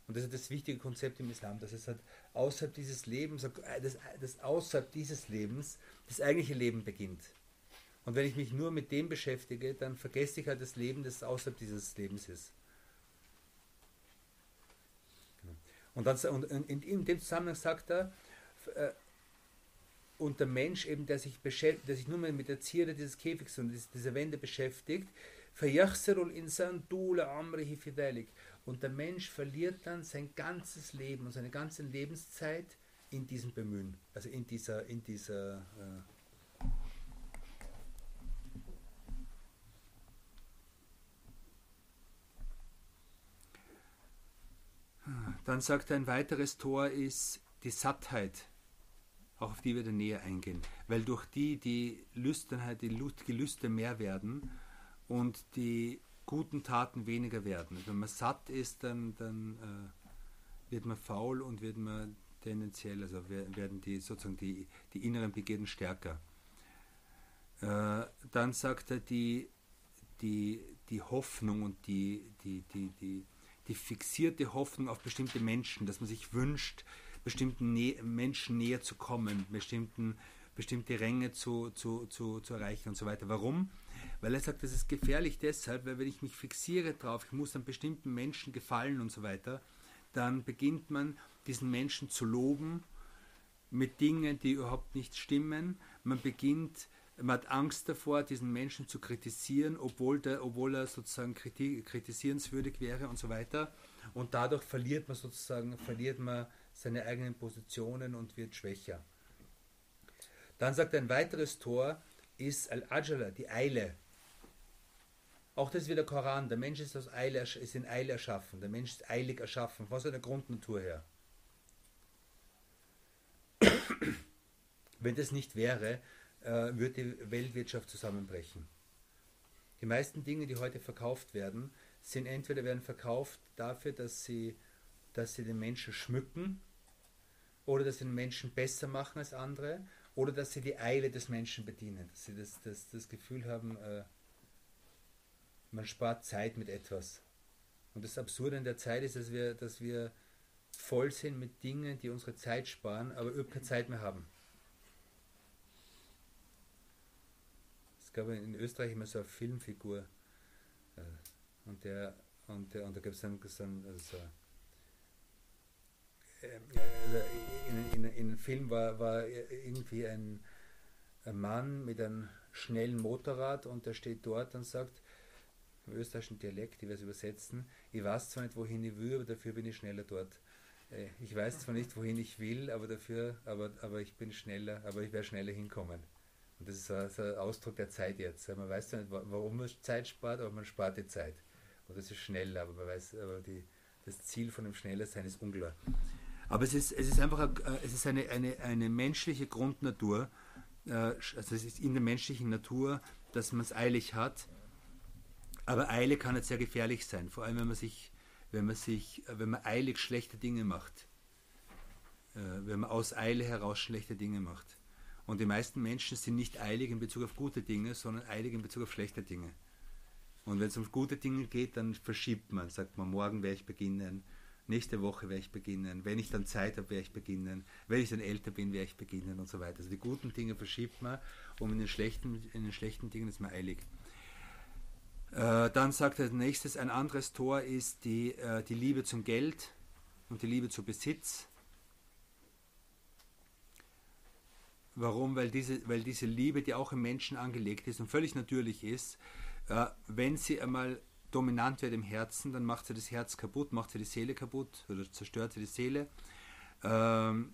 Speaker 1: Und das ist das wichtige Konzept im Islam, dass es halt außerhalb dieses Lebens, dass, dass außerhalb dieses Lebens das eigentliche Leben beginnt. Und wenn ich mich nur mit dem beschäftige, dann vergesse ich halt das Leben, das außerhalb dieses Lebens ist. Genau. Und, dann, und in, in, dem Zusammenhang sagt er, äh, und der Mensch eben, der sich, beschäftigt, der sich nur mit der Zierde dieses Käfigs und dieser Wände beschäftigt, und der Mensch verliert dann sein ganzes Leben und seine ganze Lebenszeit in diesem Bemühen, also in dieser, in dieser äh. Dann sagt er, ein weiteres Tor ist die Sattheit, auch auf die wir dann näher eingehen, weil durch die die Lüsternheit, die Gelüste mehr werden und die guten Taten weniger werden. Wenn man satt ist, dann, dann äh, wird man faul und wird man tendenziell, also werden die sozusagen die, die inneren Begierden stärker. Äh, dann sagt er die, die, die Hoffnung und die, die, die, die, die fixierte Hoffnung auf bestimmte Menschen, dass man sich wünscht, bestimmten Nä Menschen näher zu kommen, bestimmten, bestimmte Ränge zu, zu, zu, zu erreichen und so weiter. Warum? Weil er sagt, das ist gefährlich deshalb, weil wenn ich mich fixiere drauf, ich muss an bestimmten Menschen gefallen und so weiter, dann beginnt man diesen Menschen zu loben mit Dingen, die überhaupt nicht stimmen. Man beginnt, man hat Angst davor, diesen Menschen zu kritisieren, obwohl, der, obwohl er sozusagen kritisierenswürdig wäre und so weiter. Und dadurch verliert man sozusagen, verliert man seine eigenen Positionen und wird schwächer. Dann sagt ein weiteres Tor, ist Al-Ajala, die Eile. Auch das ist wieder Koran. Der Mensch ist, aus Eile, ist in Eile erschaffen. Der Mensch ist eilig erschaffen, von seiner Grundnatur her. Wenn das nicht wäre, äh, würde die Weltwirtschaft zusammenbrechen. Die meisten Dinge, die heute verkauft werden, sind entweder werden verkauft dafür, dass sie, dass sie den Menschen schmücken oder dass sie den Menschen besser machen als andere oder dass sie die Eile des Menschen bedienen, dass sie das, das, das Gefühl haben, äh, man spart Zeit mit etwas. Und das Absurde an der Zeit ist, dass wir, dass wir voll sind mit Dingen, die unsere Zeit sparen, aber überhaupt keine Zeit mehr haben. Es gab in Österreich immer so eine Filmfigur. Äh, und, der, und, der, und da gab es dann, dann also also in, in, in einem Film war, war irgendwie ein, Mann mit einem schnellen Motorrad und der steht dort und sagt, im österreichischen Dialekt, ich werde es übersetzen, ich weiß zwar nicht, wohin ich will, aber dafür bin ich schneller dort. Äh, ich weiß zwar nicht, wohin ich will, aber dafür, aber, aber ich bin schneller, aber ich werde schneller hinkommen. Und das ist ein Ausdruck der Zeit jetzt. Man weiß zwar nicht, warum man Zeit spart, aber man spart die Zeit. Und das ist schneller, aber man weiß, aber die, das Ziel von dem Schnellersein ist unklar. Aber es ist, es ist einfach äh, es ist eine, eine, eine menschliche Grundnatur, äh, also es ist in der menschlichen Natur, dass man es eilig hat. Aber Eile kann jetzt sehr gefährlich sein, vor allem wenn man sich, wenn man sich, wenn man eilig schlechte Dinge macht. Äh, wenn man aus Eile heraus schlechte Dinge macht. Und die meisten Menschen sind nicht eilig in Bezug auf gute Dinge, sondern eilig in Bezug auf schlechte Dinge. Und wenn es um gute Dinge geht, dann verschiebt man, sagt man, morgen werde ich beginnen, nächste Woche werde ich beginnen, wenn ich dann Zeit habe, werde ich beginnen, wenn ich dann älter bin, werde ich beginnen und so weiter. Also die guten Dinge verschiebt man, um in den schlechten, in den schlechten Dingen ist man eilig. Äh, dann sagt er nächstes, ein anderes Tor ist die, äh, die Liebe zum Geld und die Liebe zu Besitz. Warum? Weil diese, weil diese Liebe, die auch im Menschen angelegt ist und völlig natürlich ist, äh, wenn sie einmal dominant wird im Herzen, dann macht sie das Herz kaputt, macht sie die Seele kaputt oder zerstört sie die Seele, ähm,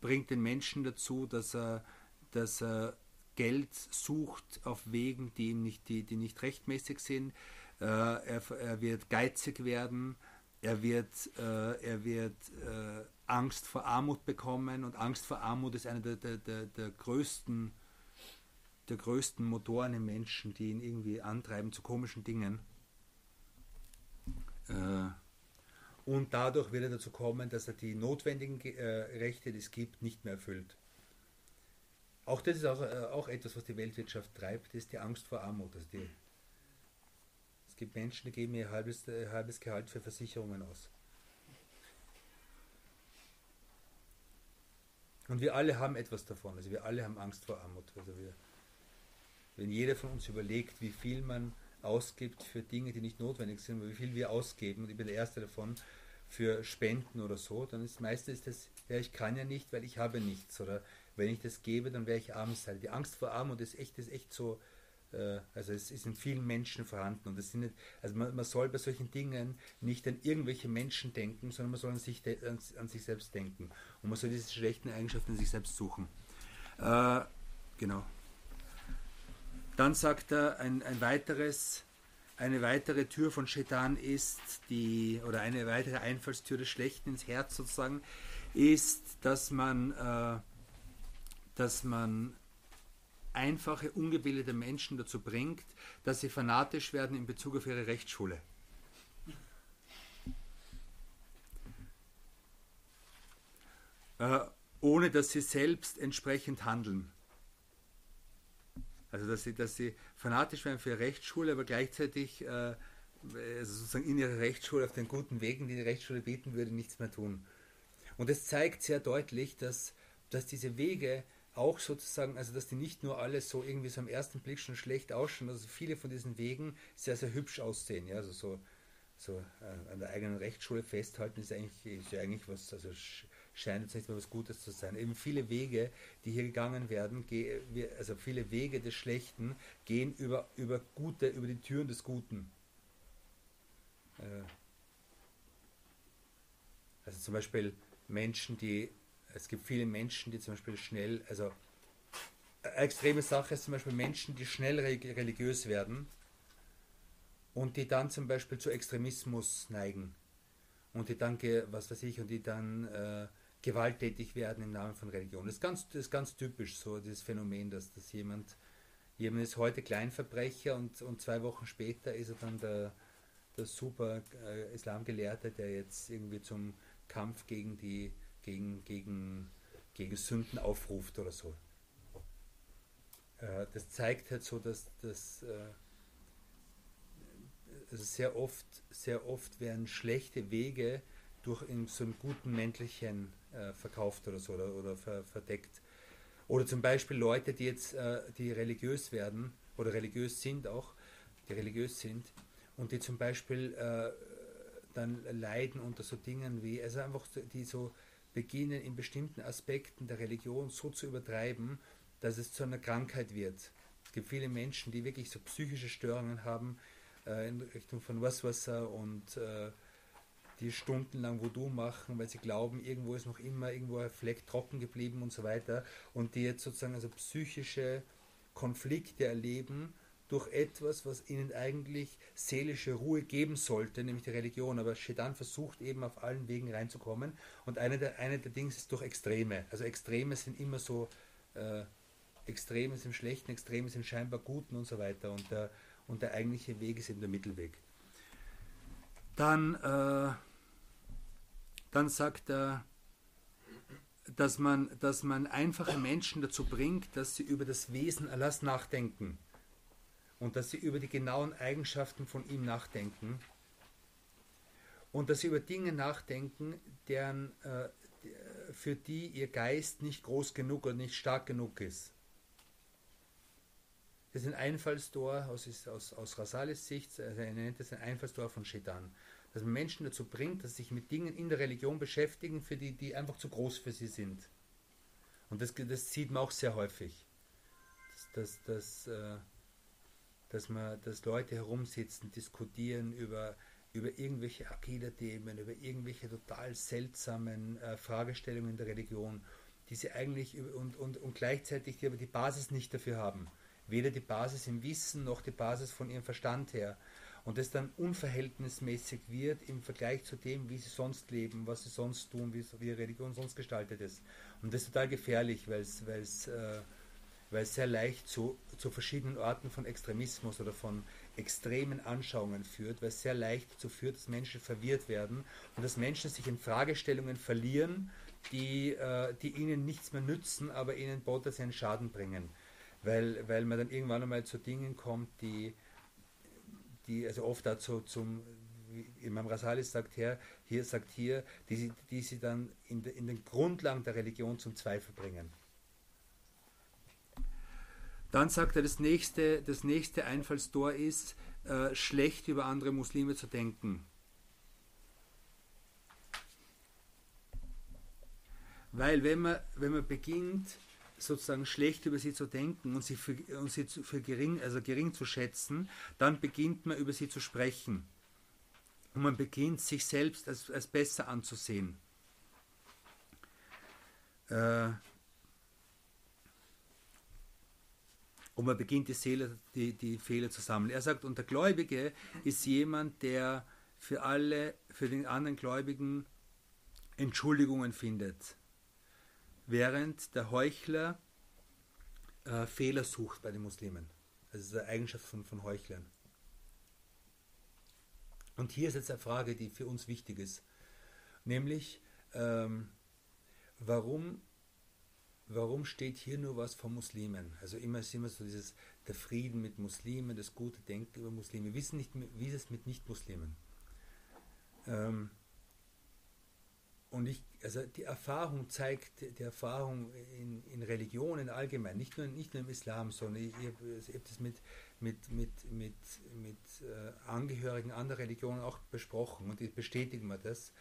Speaker 1: bringt den Menschen dazu, dass er, dass er Geld sucht auf Wegen, die, ihm nicht, die, die nicht rechtmäßig sind. Äh, er, er, wird geizig werden, er wird, äh, er wird äh, Angst vor Armut bekommen und Angst vor Armut ist einer der, der, der, der größten der größten Motoren im Menschen, die ihn irgendwie antreiben zu komischen Dingen. Äh, und dadurch wird er dazu kommen, dass er die notwendigen äh, Rechte, die es gibt, nicht mehr erfüllt. Auch das ist auch, äh, auch etwas, was die Weltwirtschaft treibt, ist die Angst vor Armut. Also die, es gibt Menschen, die geben ihr halbes, halbes Gehalt für Versicherungen aus. Und wir alle haben etwas davon. Also wir alle haben Angst vor Armut. Also wir, wenn jeder von uns überlegt, wie viel man ausgibt für Dinge, die nicht notwendig sind, wie viel wir ausgeben, und ich bin der Erste davon, für Spenden oder so, dann ist meistens das, ja, ich kann ja nicht, weil ich habe nichts. Oder wenn ich das gebe, dann werde ich arm sein. Die Angst vor Armut ist echt, ist echt so, äh, also es ist in vielen Menschen vorhanden. Und das sind nicht, also man, man, soll bei solchen Dingen nicht an irgendwelche Menschen denken, sondern man soll an sich, an, an sich selbst denken. Und man soll diese schlechten Eigenschaften in sich selbst suchen. Äh, genau. Dann sagt er ein, ein weiteres, eine weitere Tür von Shetan ist die, oder eine weitere Einfallstür des Schlechten ins Herz sozusagen, ist, dass man, äh, dass man einfache, ungebildete Menschen dazu bringt, dass sie fanatisch werden in Bezug auf ihre Rechtsschule. Äh, ohne dass sie selbst entsprechend handeln. Also dass sie, dass sie fanatisch werden für Rechtsschule, aber gleichzeitig äh, also sozusagen in ihrer Rechtsschule auf den guten Wegen, die die Rechtsschule bieten würde, nichts mehr tun. Und es zeigt sehr deutlich, dass, dass diese Wege auch sozusagen, also dass die nicht nur alle so irgendwie so am ersten Blick schon schlecht ausschauen, also viele von diesen Wegen sehr, sehr hübsch aussehen. Ja, also so, so äh, an der eigenen Rechtsschule festhalten ist eigentlich, ist ja eigentlich was, also scheint jetzt nicht mehr was Gutes zu sein. Eben viele Wege, die hier gegangen werden, also viele Wege des Schlechten gehen über, über Gute, über die Türen des Guten. Äh, also zum Beispiel Menschen, die, es gibt viele Menschen, die zum Beispiel schnell, also eine extreme Sache ist zum Beispiel Menschen, die schnell religiös werden und die dann zum Beispiel zu Extremismus neigen und die dann, was weiß ich, und die dann äh, gewalttätig werden im Namen von Religion. Das ist ganz, das ist ganz typisch so, dieses Phänomen, dass, dass jemand, jemand ist heute Kleinverbrecher und, und zwei Wochen später ist er dann der, der super äh, Islamgelehrte, der jetzt irgendwie zum Kampf gegen die gegen, gegen, gegen Sünden aufruft oder so. Äh, das zeigt halt so, dass, dass äh, also sehr oft, sehr oft werden schlechte Wege durch in so einem guten männlichen äh, verkauft oder so oder, oder ver, verdeckt. Oder zum Beispiel Leute, die jetzt, äh, die religiös werden oder religiös sind auch, die religiös sind und die zum Beispiel äh, dann leiden unter so Dingen wie, also einfach die so beginnen in bestimmten Aspekten der Religion so zu übertreiben, dass es zu einer Krankheit wird. Es gibt viele Menschen, die wirklich so psychische Störungen haben äh, in Richtung von Waswasser und äh, die stundenlang Voodoo machen, weil sie glauben, irgendwo ist noch immer irgendwo ein Fleck trocken geblieben und so weiter und die jetzt sozusagen also psychische Konflikte erleben durch etwas, was ihnen eigentlich seelische Ruhe geben sollte, nämlich die Religion. Aber Shedan versucht eben auf allen Wegen reinzukommen und eine der, eine der Dinge ist durch Extreme. Also Extreme sind immer so, äh, Extreme sind Schlechten, Extreme sind scheinbar Guten und so weiter und der, und der eigentliche Weg ist eben der Mittelweg. Dann äh, dann sagt er, dass man, dass man einfache Menschen dazu bringt, dass sie über das Wesen Allahs nachdenken und dass sie über die genauen Eigenschaften von ihm nachdenken und dass sie über Dinge nachdenken, deren, äh, für die ihr Geist nicht groß genug oder nicht stark genug ist. Das ist ein Einfallstor aus, aus, aus Rasalis Sicht, also er nennt es ein Einfallstor von Shetan. Dass man Menschen dazu bringt, dass sie sich mit Dingen in der Religion beschäftigen, für die, die einfach zu groß für sie sind. Und das, das sieht man auch sehr häufig. Dass, dass, dass, äh, dass, man, dass Leute herumsitzen, diskutieren über, über irgendwelche Akida-Themen, über irgendwelche total seltsamen äh, Fragestellungen der Religion, die sie eigentlich und, und, und gleichzeitig die aber die Basis nicht dafür haben weder die Basis im Wissen noch die Basis von ihrem Verstand her. Und das dann unverhältnismäßig wird im Vergleich zu dem, wie sie sonst leben, was sie sonst tun, wie, wie Religion sonst gestaltet ist. Und das ist total gefährlich, weil es weil es äh, weil es sehr leicht zu, zu verschiedenen Orten von Extremismus oder von extremen Anschauungen führt, weil es sehr leicht dazu führt, dass Menschen verwirrt werden und dass Menschen sich in Fragestellungen verlieren, die, äh, die ihnen nichts mehr nützen, aber ihnen potenziellen Schaden bringen weil, weil man dann irgendwann einmal zu Dingen kommt, die, die also oft dazu zum, Imam Rasalis sagt hier, hier sagt hier, die, die sie dann in, de, in den Grundlagen der Religion zum Zweifel bringen. Dann sagt er, das nächste, das nächste Einfallstor ist, äh, schlecht über andere Muslime zu denken. Weil wenn man, wenn man beginnt, sozusagen schlecht über sie zu denken und sie für, und sie für gering, also gering zu schätzen, dann beginnt man über sie zu sprechen. Und man beginnt sich selbst als, als besser anzusehen. Äh, und man beginnt die, Seele, die, die Fehler zu sammeln. Er sagt, und der Gläubige ist jemand, der für alle, für den anderen Gläubigen Entschuldigungen findet während der Heuchler äh, Fehler sucht bei den Muslimen. Das ist eine Eigenschaft von, von Heuchlern. Und hier ist jetzt eine Frage, die für uns wichtig ist. Nämlich, ähm, warum, warum steht hier nur was von Muslimen? Also immer ist immer so dieses, der Frieden mit Muslimen, das gute Denken über Muslime. Wir wissen nicht, wie ist es mit Nicht-Muslimen? Ähm, und ich, also die Erfahrung zeigt, die Erfahrung in, in Religionen allgemein, nicht nur, nicht nur im Islam, sondern ich, ich, ich habe das mit, mit, mit, mit, mit äh, Angehörigen anderer Religionen auch besprochen und die bestätigen mir das,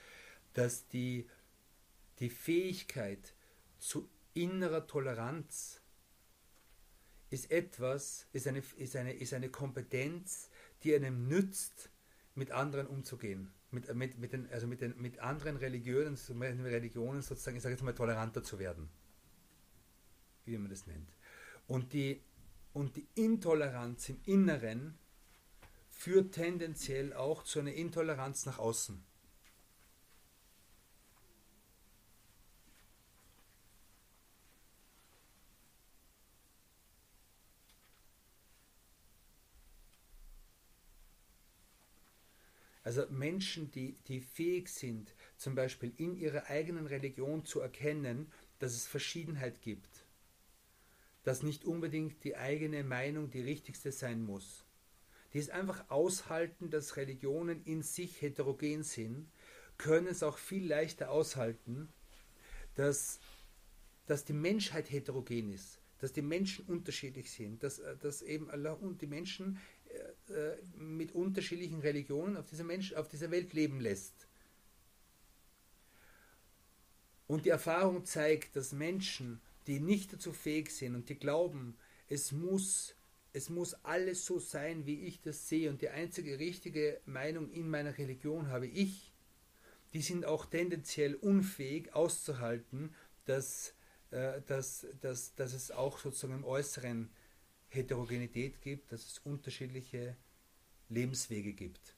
Speaker 1: dass die, die Fähigkeit zu innerer Toleranz ist etwas, ist eine, ist eine, ist eine Kompetenz, die einem nützt, mit anderen umzugehen mit, mit, mit, den, also mit, den, mit anderen Religionen, Religionen sozusagen, ich sage jetzt mal, toleranter zu werden. Wie man das nennt. Und die, und die Intoleranz im Inneren führt tendenziell auch zu einer Intoleranz nach außen. Also Menschen, die, die fähig sind, zum Beispiel in ihrer eigenen Religion zu erkennen, dass es Verschiedenheit gibt, dass nicht unbedingt die eigene Meinung die richtigste sein muss, die es einfach aushalten, dass Religionen in sich heterogen sind, können es auch viel leichter aushalten, dass, dass die Menschheit heterogen ist, dass die Menschen unterschiedlich sind, dass, dass eben Allah und die Menschen äh, mit unterschiedlichen Religionen auf dieser, Mensch, auf dieser Welt leben lässt. Und die Erfahrung zeigt, dass Menschen, die nicht dazu fähig sind und die glauben, es muss, es muss alles so sein, wie ich das sehe und die einzige richtige Meinung in meiner Religion habe ich, die sind auch tendenziell unfähig auszuhalten, dass, äh, dass, dass, dass es auch sozusagen im Äußeren Heterogenität gibt, dass es unterschiedliche Lebenswege gibt.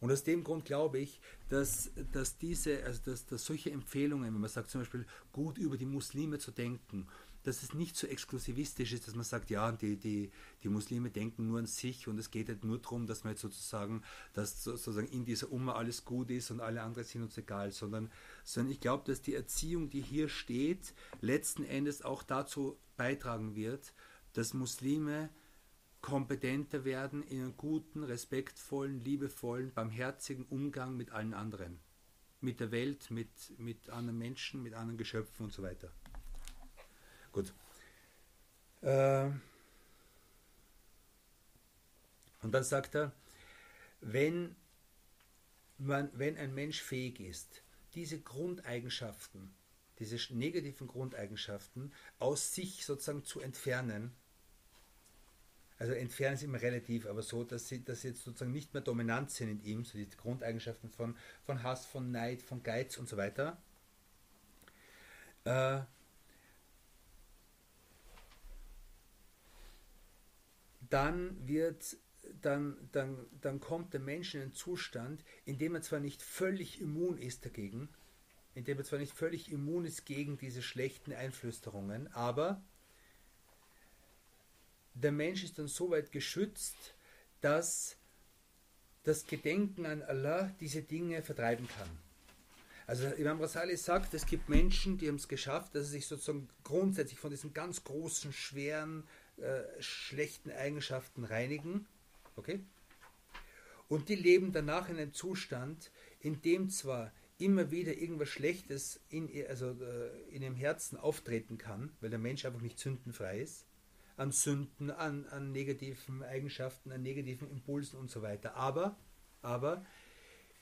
Speaker 1: Und aus dem Grund glaube ich, dass, dass diese, also dass, dass solche Empfehlungen, wenn man sagt zum Beispiel, gut über die Muslime zu denken, dass es nicht so exklusivistisch ist, dass man sagt, ja, die, die, die Muslime denken nur an sich und es geht halt nur darum, dass man jetzt sozusagen, dass sozusagen in dieser Umma alles gut ist und alle anderen sind uns egal, sondern, sondern ich glaube, dass die Erziehung, die hier steht, letzten Endes auch dazu beitragen wird, dass Muslime kompetenter werden in einem guten, respektvollen, liebevollen, barmherzigen Umgang mit allen anderen. Mit der Welt, mit, mit anderen Menschen, mit anderen Geschöpfen und so weiter. Gut. Äh, und dann sagt er, wenn, man, wenn ein Mensch fähig ist, diese Grundeigenschaften, diese negativen Grundeigenschaften aus sich sozusagen zu entfernen, also entfernen ist immer relativ, aber so, dass sie, dass sie jetzt sozusagen nicht mehr dominant sind in ihm, so die Grundeigenschaften von, von Hass, von Neid, von Geiz und so weiter. Äh, dann wird dann, dann, dann kommt der Mensch in einen Zustand, in dem er zwar nicht völlig immun ist dagegen, in dem er zwar nicht völlig immun ist gegen diese schlechten Einflüsterungen, aber der Mensch ist dann so weit geschützt, dass das Gedenken an Allah diese Dinge vertreiben kann. Also Imam Rasali sagt, es gibt Menschen, die haben es geschafft, dass sie sich sozusagen grundsätzlich von diesen ganz großen, schweren, äh, schlechten Eigenschaften reinigen. Okay? Und die leben danach in einem Zustand, in dem zwar immer wieder irgendwas Schlechtes in, also, äh, in ihrem Herzen auftreten kann, weil der Mensch einfach nicht sündenfrei ist, an Sünden, an, an negativen Eigenschaften, an negativen Impulsen und so weiter. Aber, aber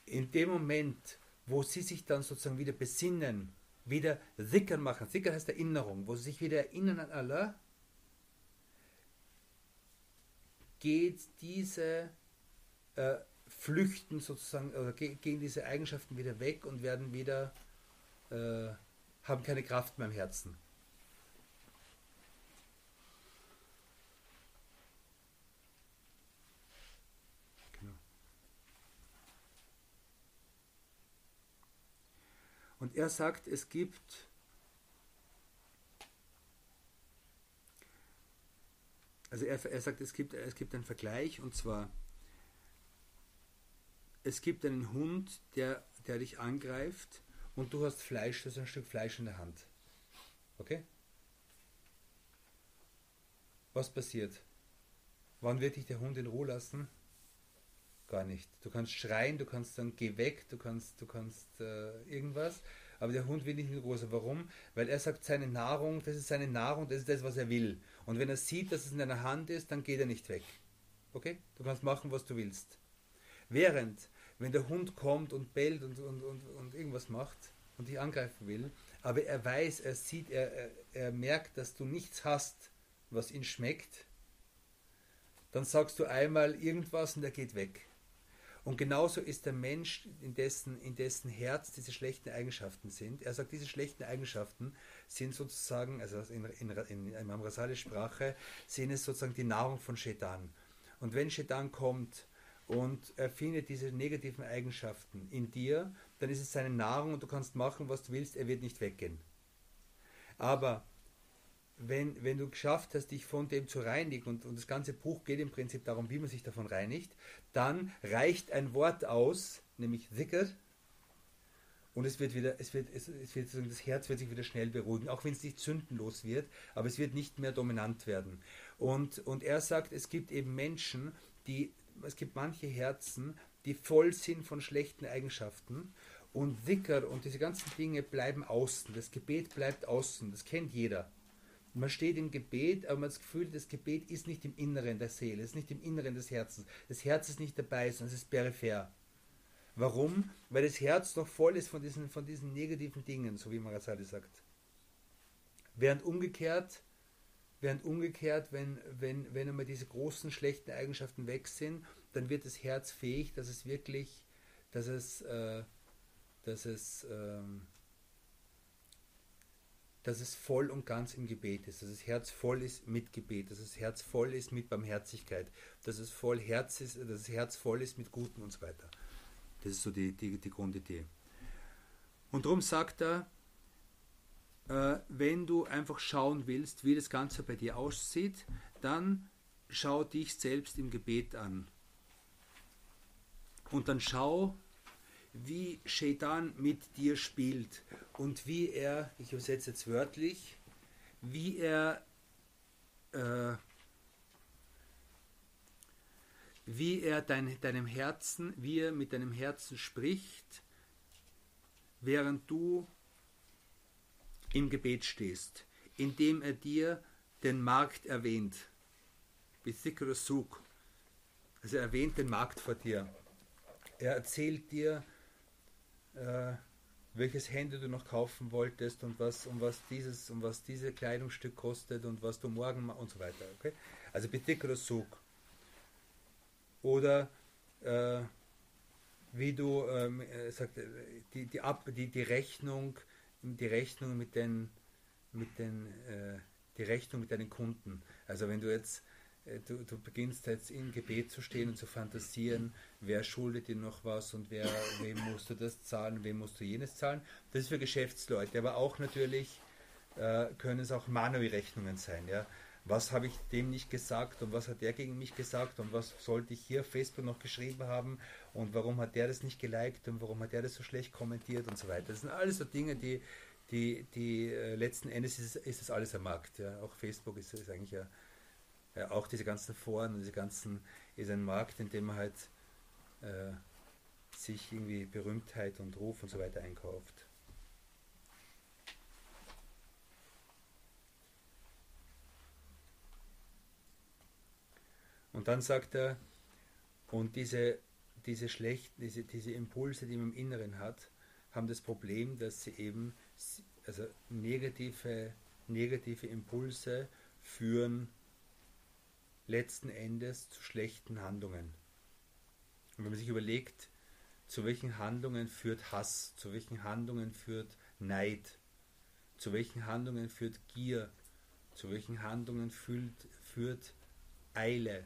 Speaker 1: in dem Moment, wo sie sich dann sozusagen wieder besinnen, wieder Sickern machen, Sickern heißt Erinnerung, wo sie sich wieder erinnern an Allah, geht diese äh, Flüchten sozusagen, oder gehen diese Eigenschaften wieder weg und werden wieder, äh, haben keine Kraft mehr im Herzen. Er sagt, es gibt also er, er sagt, es gibt, es gibt einen Vergleich und zwar, es gibt einen Hund, der, der dich angreift und du hast Fleisch, das ist ein Stück Fleisch in der Hand. Okay? Was passiert? Wann wird dich der Hund in Ruhe lassen? gar nicht. Du kannst schreien, du kannst sagen, geh weg, du kannst, du kannst äh, irgendwas, aber der Hund will nicht mit Rosa. Warum? Weil er sagt, seine Nahrung, das ist seine Nahrung, das ist das, was er will. Und wenn er sieht, dass es in deiner Hand ist, dann geht er nicht weg. Okay? Du kannst machen, was du willst. Während, wenn der Hund kommt und bellt und, und, und, und irgendwas macht und dich angreifen will, aber er weiß, er sieht, er, er, er merkt, dass du nichts hast, was ihn schmeckt, dann sagst du einmal irgendwas und er geht weg. Und genauso ist der Mensch, in dessen, in dessen Herz diese schlechten Eigenschaften sind. Er sagt, diese schlechten Eigenschaften sind sozusagen, also in, in, in Imam Rasalis Sprache, sind es sozusagen die Nahrung von Shetan. Und wenn Shetan kommt und er findet diese negativen Eigenschaften in dir, dann ist es seine Nahrung und du kannst machen, was du willst, er wird nicht weggehen. Aber wenn, wenn du geschafft hast, dich von dem zu reinigen, und, und das ganze Buch geht im Prinzip darum, wie man sich davon reinigt, dann reicht ein Wort aus, nämlich Zikr, und es wird wieder, es wird, es, es wird, das Herz wird sich wieder schnell beruhigen, auch wenn es nicht sündenlos wird, aber es wird nicht mehr dominant werden. Und, und er sagt, es gibt eben Menschen, die, es gibt manche Herzen, die voll sind von schlechten Eigenschaften und Zikr und diese ganzen Dinge bleiben außen. Das Gebet bleibt außen, das kennt jeder. Man steht im Gebet, aber man hat das Gefühl, das Gebet ist nicht im Inneren der Seele, ist nicht im Inneren des Herzens. Das Herz ist nicht dabei, sondern es ist peripher. Warum? Weil das Herz noch voll ist von diesen, von diesen negativen Dingen, so wie Marazali sagt. Während umgekehrt, während umgekehrt, wenn, wenn, wenn einmal diese großen schlechten Eigenschaften weg sind, dann wird das Herz fähig, dass es wirklich, dass es, äh, dass es, ähm, dass es voll und ganz im Gebet ist, dass das Herz voll ist mit Gebet, dass das Herz voll ist mit Barmherzigkeit, dass es voll Herz ist, dass das Herz voll ist mit Guten und so weiter. Das ist so die, die, die Grundidee. Und darum sagt er, äh, wenn du einfach schauen willst, wie das Ganze bei dir aussieht, dann schau dich selbst im Gebet an. Und dann schau, wie Shaitan mit dir spielt und wie er, ich übersetze jetzt wörtlich, wie er, äh, wie er dein, deinem Herzen, wie er mit deinem Herzen spricht, während du im Gebet stehst, indem er dir den Markt erwähnt. Suk. Also er erwähnt den Markt vor dir. Er erzählt dir, äh, welches Handy du noch kaufen wolltest und was, um was dieses, um was diese Kleidungsstück kostet und was du morgen und so weiter. Okay? Also Suk. Oder äh, wie du ähm, äh, sagt, die, die, Ab, die, die Rechnung, die Rechnung mit den, mit den äh, die Rechnung mit deinen Kunden. Also wenn du jetzt äh, du, du, beginnst jetzt im Gebet zu stehen und zu fantasieren, wer schuldet dir noch was und wer, wem musst du das zahlen, wem musst du jenes zahlen. Das ist für Geschäftsleute, aber auch natürlich äh, können es auch Manowi-Rechnungen sein. Ja? Was habe ich dem nicht gesagt und was hat der gegen mich gesagt und was sollte ich hier auf Facebook noch geschrieben haben und warum hat der das nicht geliked und warum hat der das so schlecht kommentiert und so weiter. Das sind alles so Dinge, die die, die äh, letzten Endes ist, ist das alles am Markt. Ja. Auch Facebook ist, ist eigentlich ja, ja, auch diese ganzen Foren und diese ganzen ist ein Markt, in dem man halt äh, sich irgendwie Berühmtheit und Ruf und so weiter einkauft. Und dann sagt er, und diese, diese schlechten, diese, diese Impulse, die man im Inneren hat, haben das Problem, dass sie eben also negative, negative Impulse führen letzten Endes zu schlechten Handlungen. Und wenn man sich überlegt, zu welchen Handlungen führt Hass, zu welchen Handlungen führt Neid, zu welchen Handlungen führt Gier, zu welchen Handlungen führt, führt Eile,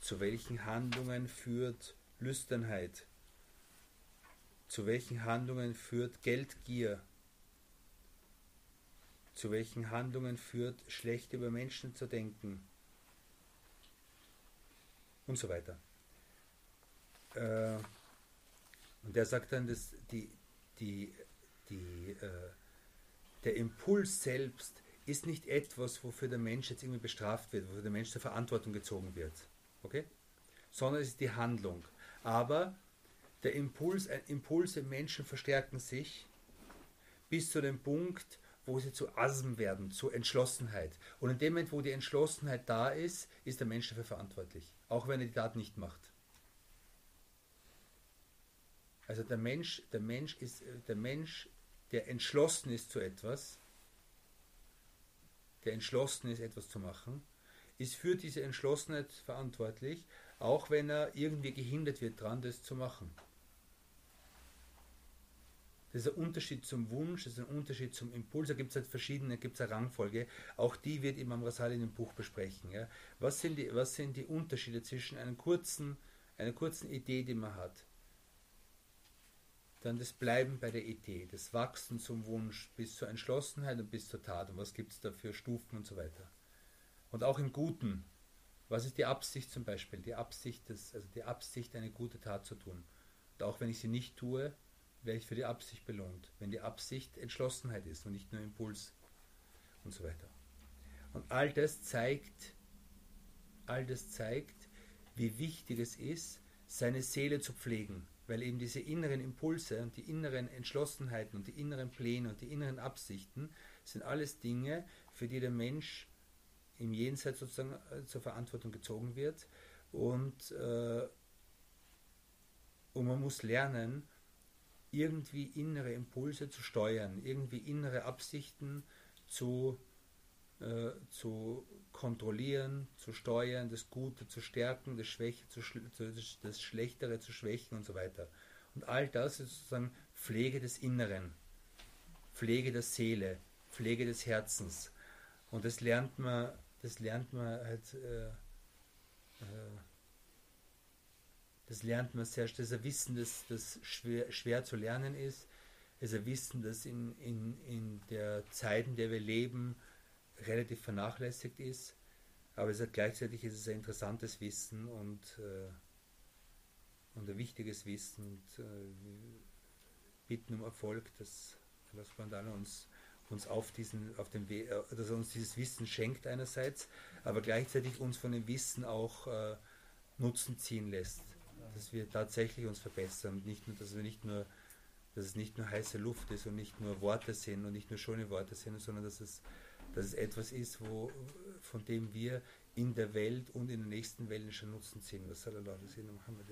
Speaker 1: zu welchen Handlungen führt Lüsternheit, zu welchen Handlungen führt Geldgier, zu welchen Handlungen führt, schlecht über Menschen zu denken und so weiter. Äh, und er sagt dann, dass die, die, die, äh, der Impuls selbst ist nicht etwas, wofür der Mensch jetzt irgendwie bestraft wird, wofür der Mensch zur Verantwortung gezogen wird. Okay? Sondern es ist die Handlung. Aber der Impuls, Impulse im Menschen verstärken sich bis zu dem Punkt, wo sie zu Asm werden, zu Entschlossenheit. Und in dem Moment, wo die Entschlossenheit da ist, ist der Mensch dafür verantwortlich, auch wenn er die Tat nicht macht. Also der Mensch, der Mensch ist der Mensch, der entschlossen ist zu etwas, der entschlossen ist, etwas zu machen, ist für diese Entschlossenheit verantwortlich, auch wenn er irgendwie gehindert wird daran, das zu machen. Das ist ein Unterschied zum Wunsch, das ist ein Unterschied zum Impuls. Da gibt es halt verschiedene, gibt es eine Rangfolge. Auch die wird Imam Rasali in dem Buch besprechen. Ja. Was, sind die, was sind die Unterschiede zwischen einer kurzen, einer kurzen Idee, die man hat, dann das Bleiben bei der Idee, das Wachsen zum Wunsch bis zur Entschlossenheit und bis zur Tat. Und was gibt es da für Stufen und so weiter. Und auch im Guten. Was ist die Absicht zum Beispiel? Die Absicht, des, also die Absicht, eine gute Tat zu tun. Und auch wenn ich sie nicht tue, werde ich für die Absicht belohnt. Wenn die Absicht Entschlossenheit ist und nicht nur Impuls und so weiter. Und all das zeigt, all das zeigt, wie wichtig es ist, seine Seele zu pflegen, weil eben diese inneren Impulse und die inneren Entschlossenheiten und die inneren Pläne und die inneren Absichten sind alles Dinge, für die der Mensch im Jenseits sozusagen äh, zur Verantwortung gezogen wird und, äh, und man muss lernen, irgendwie innere Impulse zu steuern, irgendwie innere Absichten zu, äh, zu kontrollieren, zu steuern, das Gute zu stärken, das, Schwäche zu, das Schlechtere zu schwächen und so weiter. Und all das ist sozusagen Pflege des Inneren, Pflege der Seele, Pflege des Herzens. Und das lernt man, das lernt man halt äh, äh, das lernt man sehr, das ist ein Wissen, das, das schwer, schwer zu lernen ist. Es ist ein Wissen, das in, in, in der Zeit, in der wir leben, relativ vernachlässigt ist. Aber es ist gleichzeitig ist es ein interessantes Wissen und, äh, und ein wichtiges Wissen. Und, äh, bitten um Erfolg, dass Allah subhanahu uns, uns auf diesen, auf dem Weg, äh, dass er uns dieses Wissen schenkt einerseits, aber gleichzeitig uns von dem Wissen auch äh, Nutzen ziehen lässt. Dass wir tatsächlich uns verbessern. Nicht nur, dass wir nicht nur, dass es nicht nur heiße Luft ist und nicht nur Worte sind und nicht nur schöne Worte sind, sondern dass es, dass es etwas ist, wo, von dem wir in der Welt und in der nächsten Welt schon Nutzen ziehen. Was soll Allah Muhammad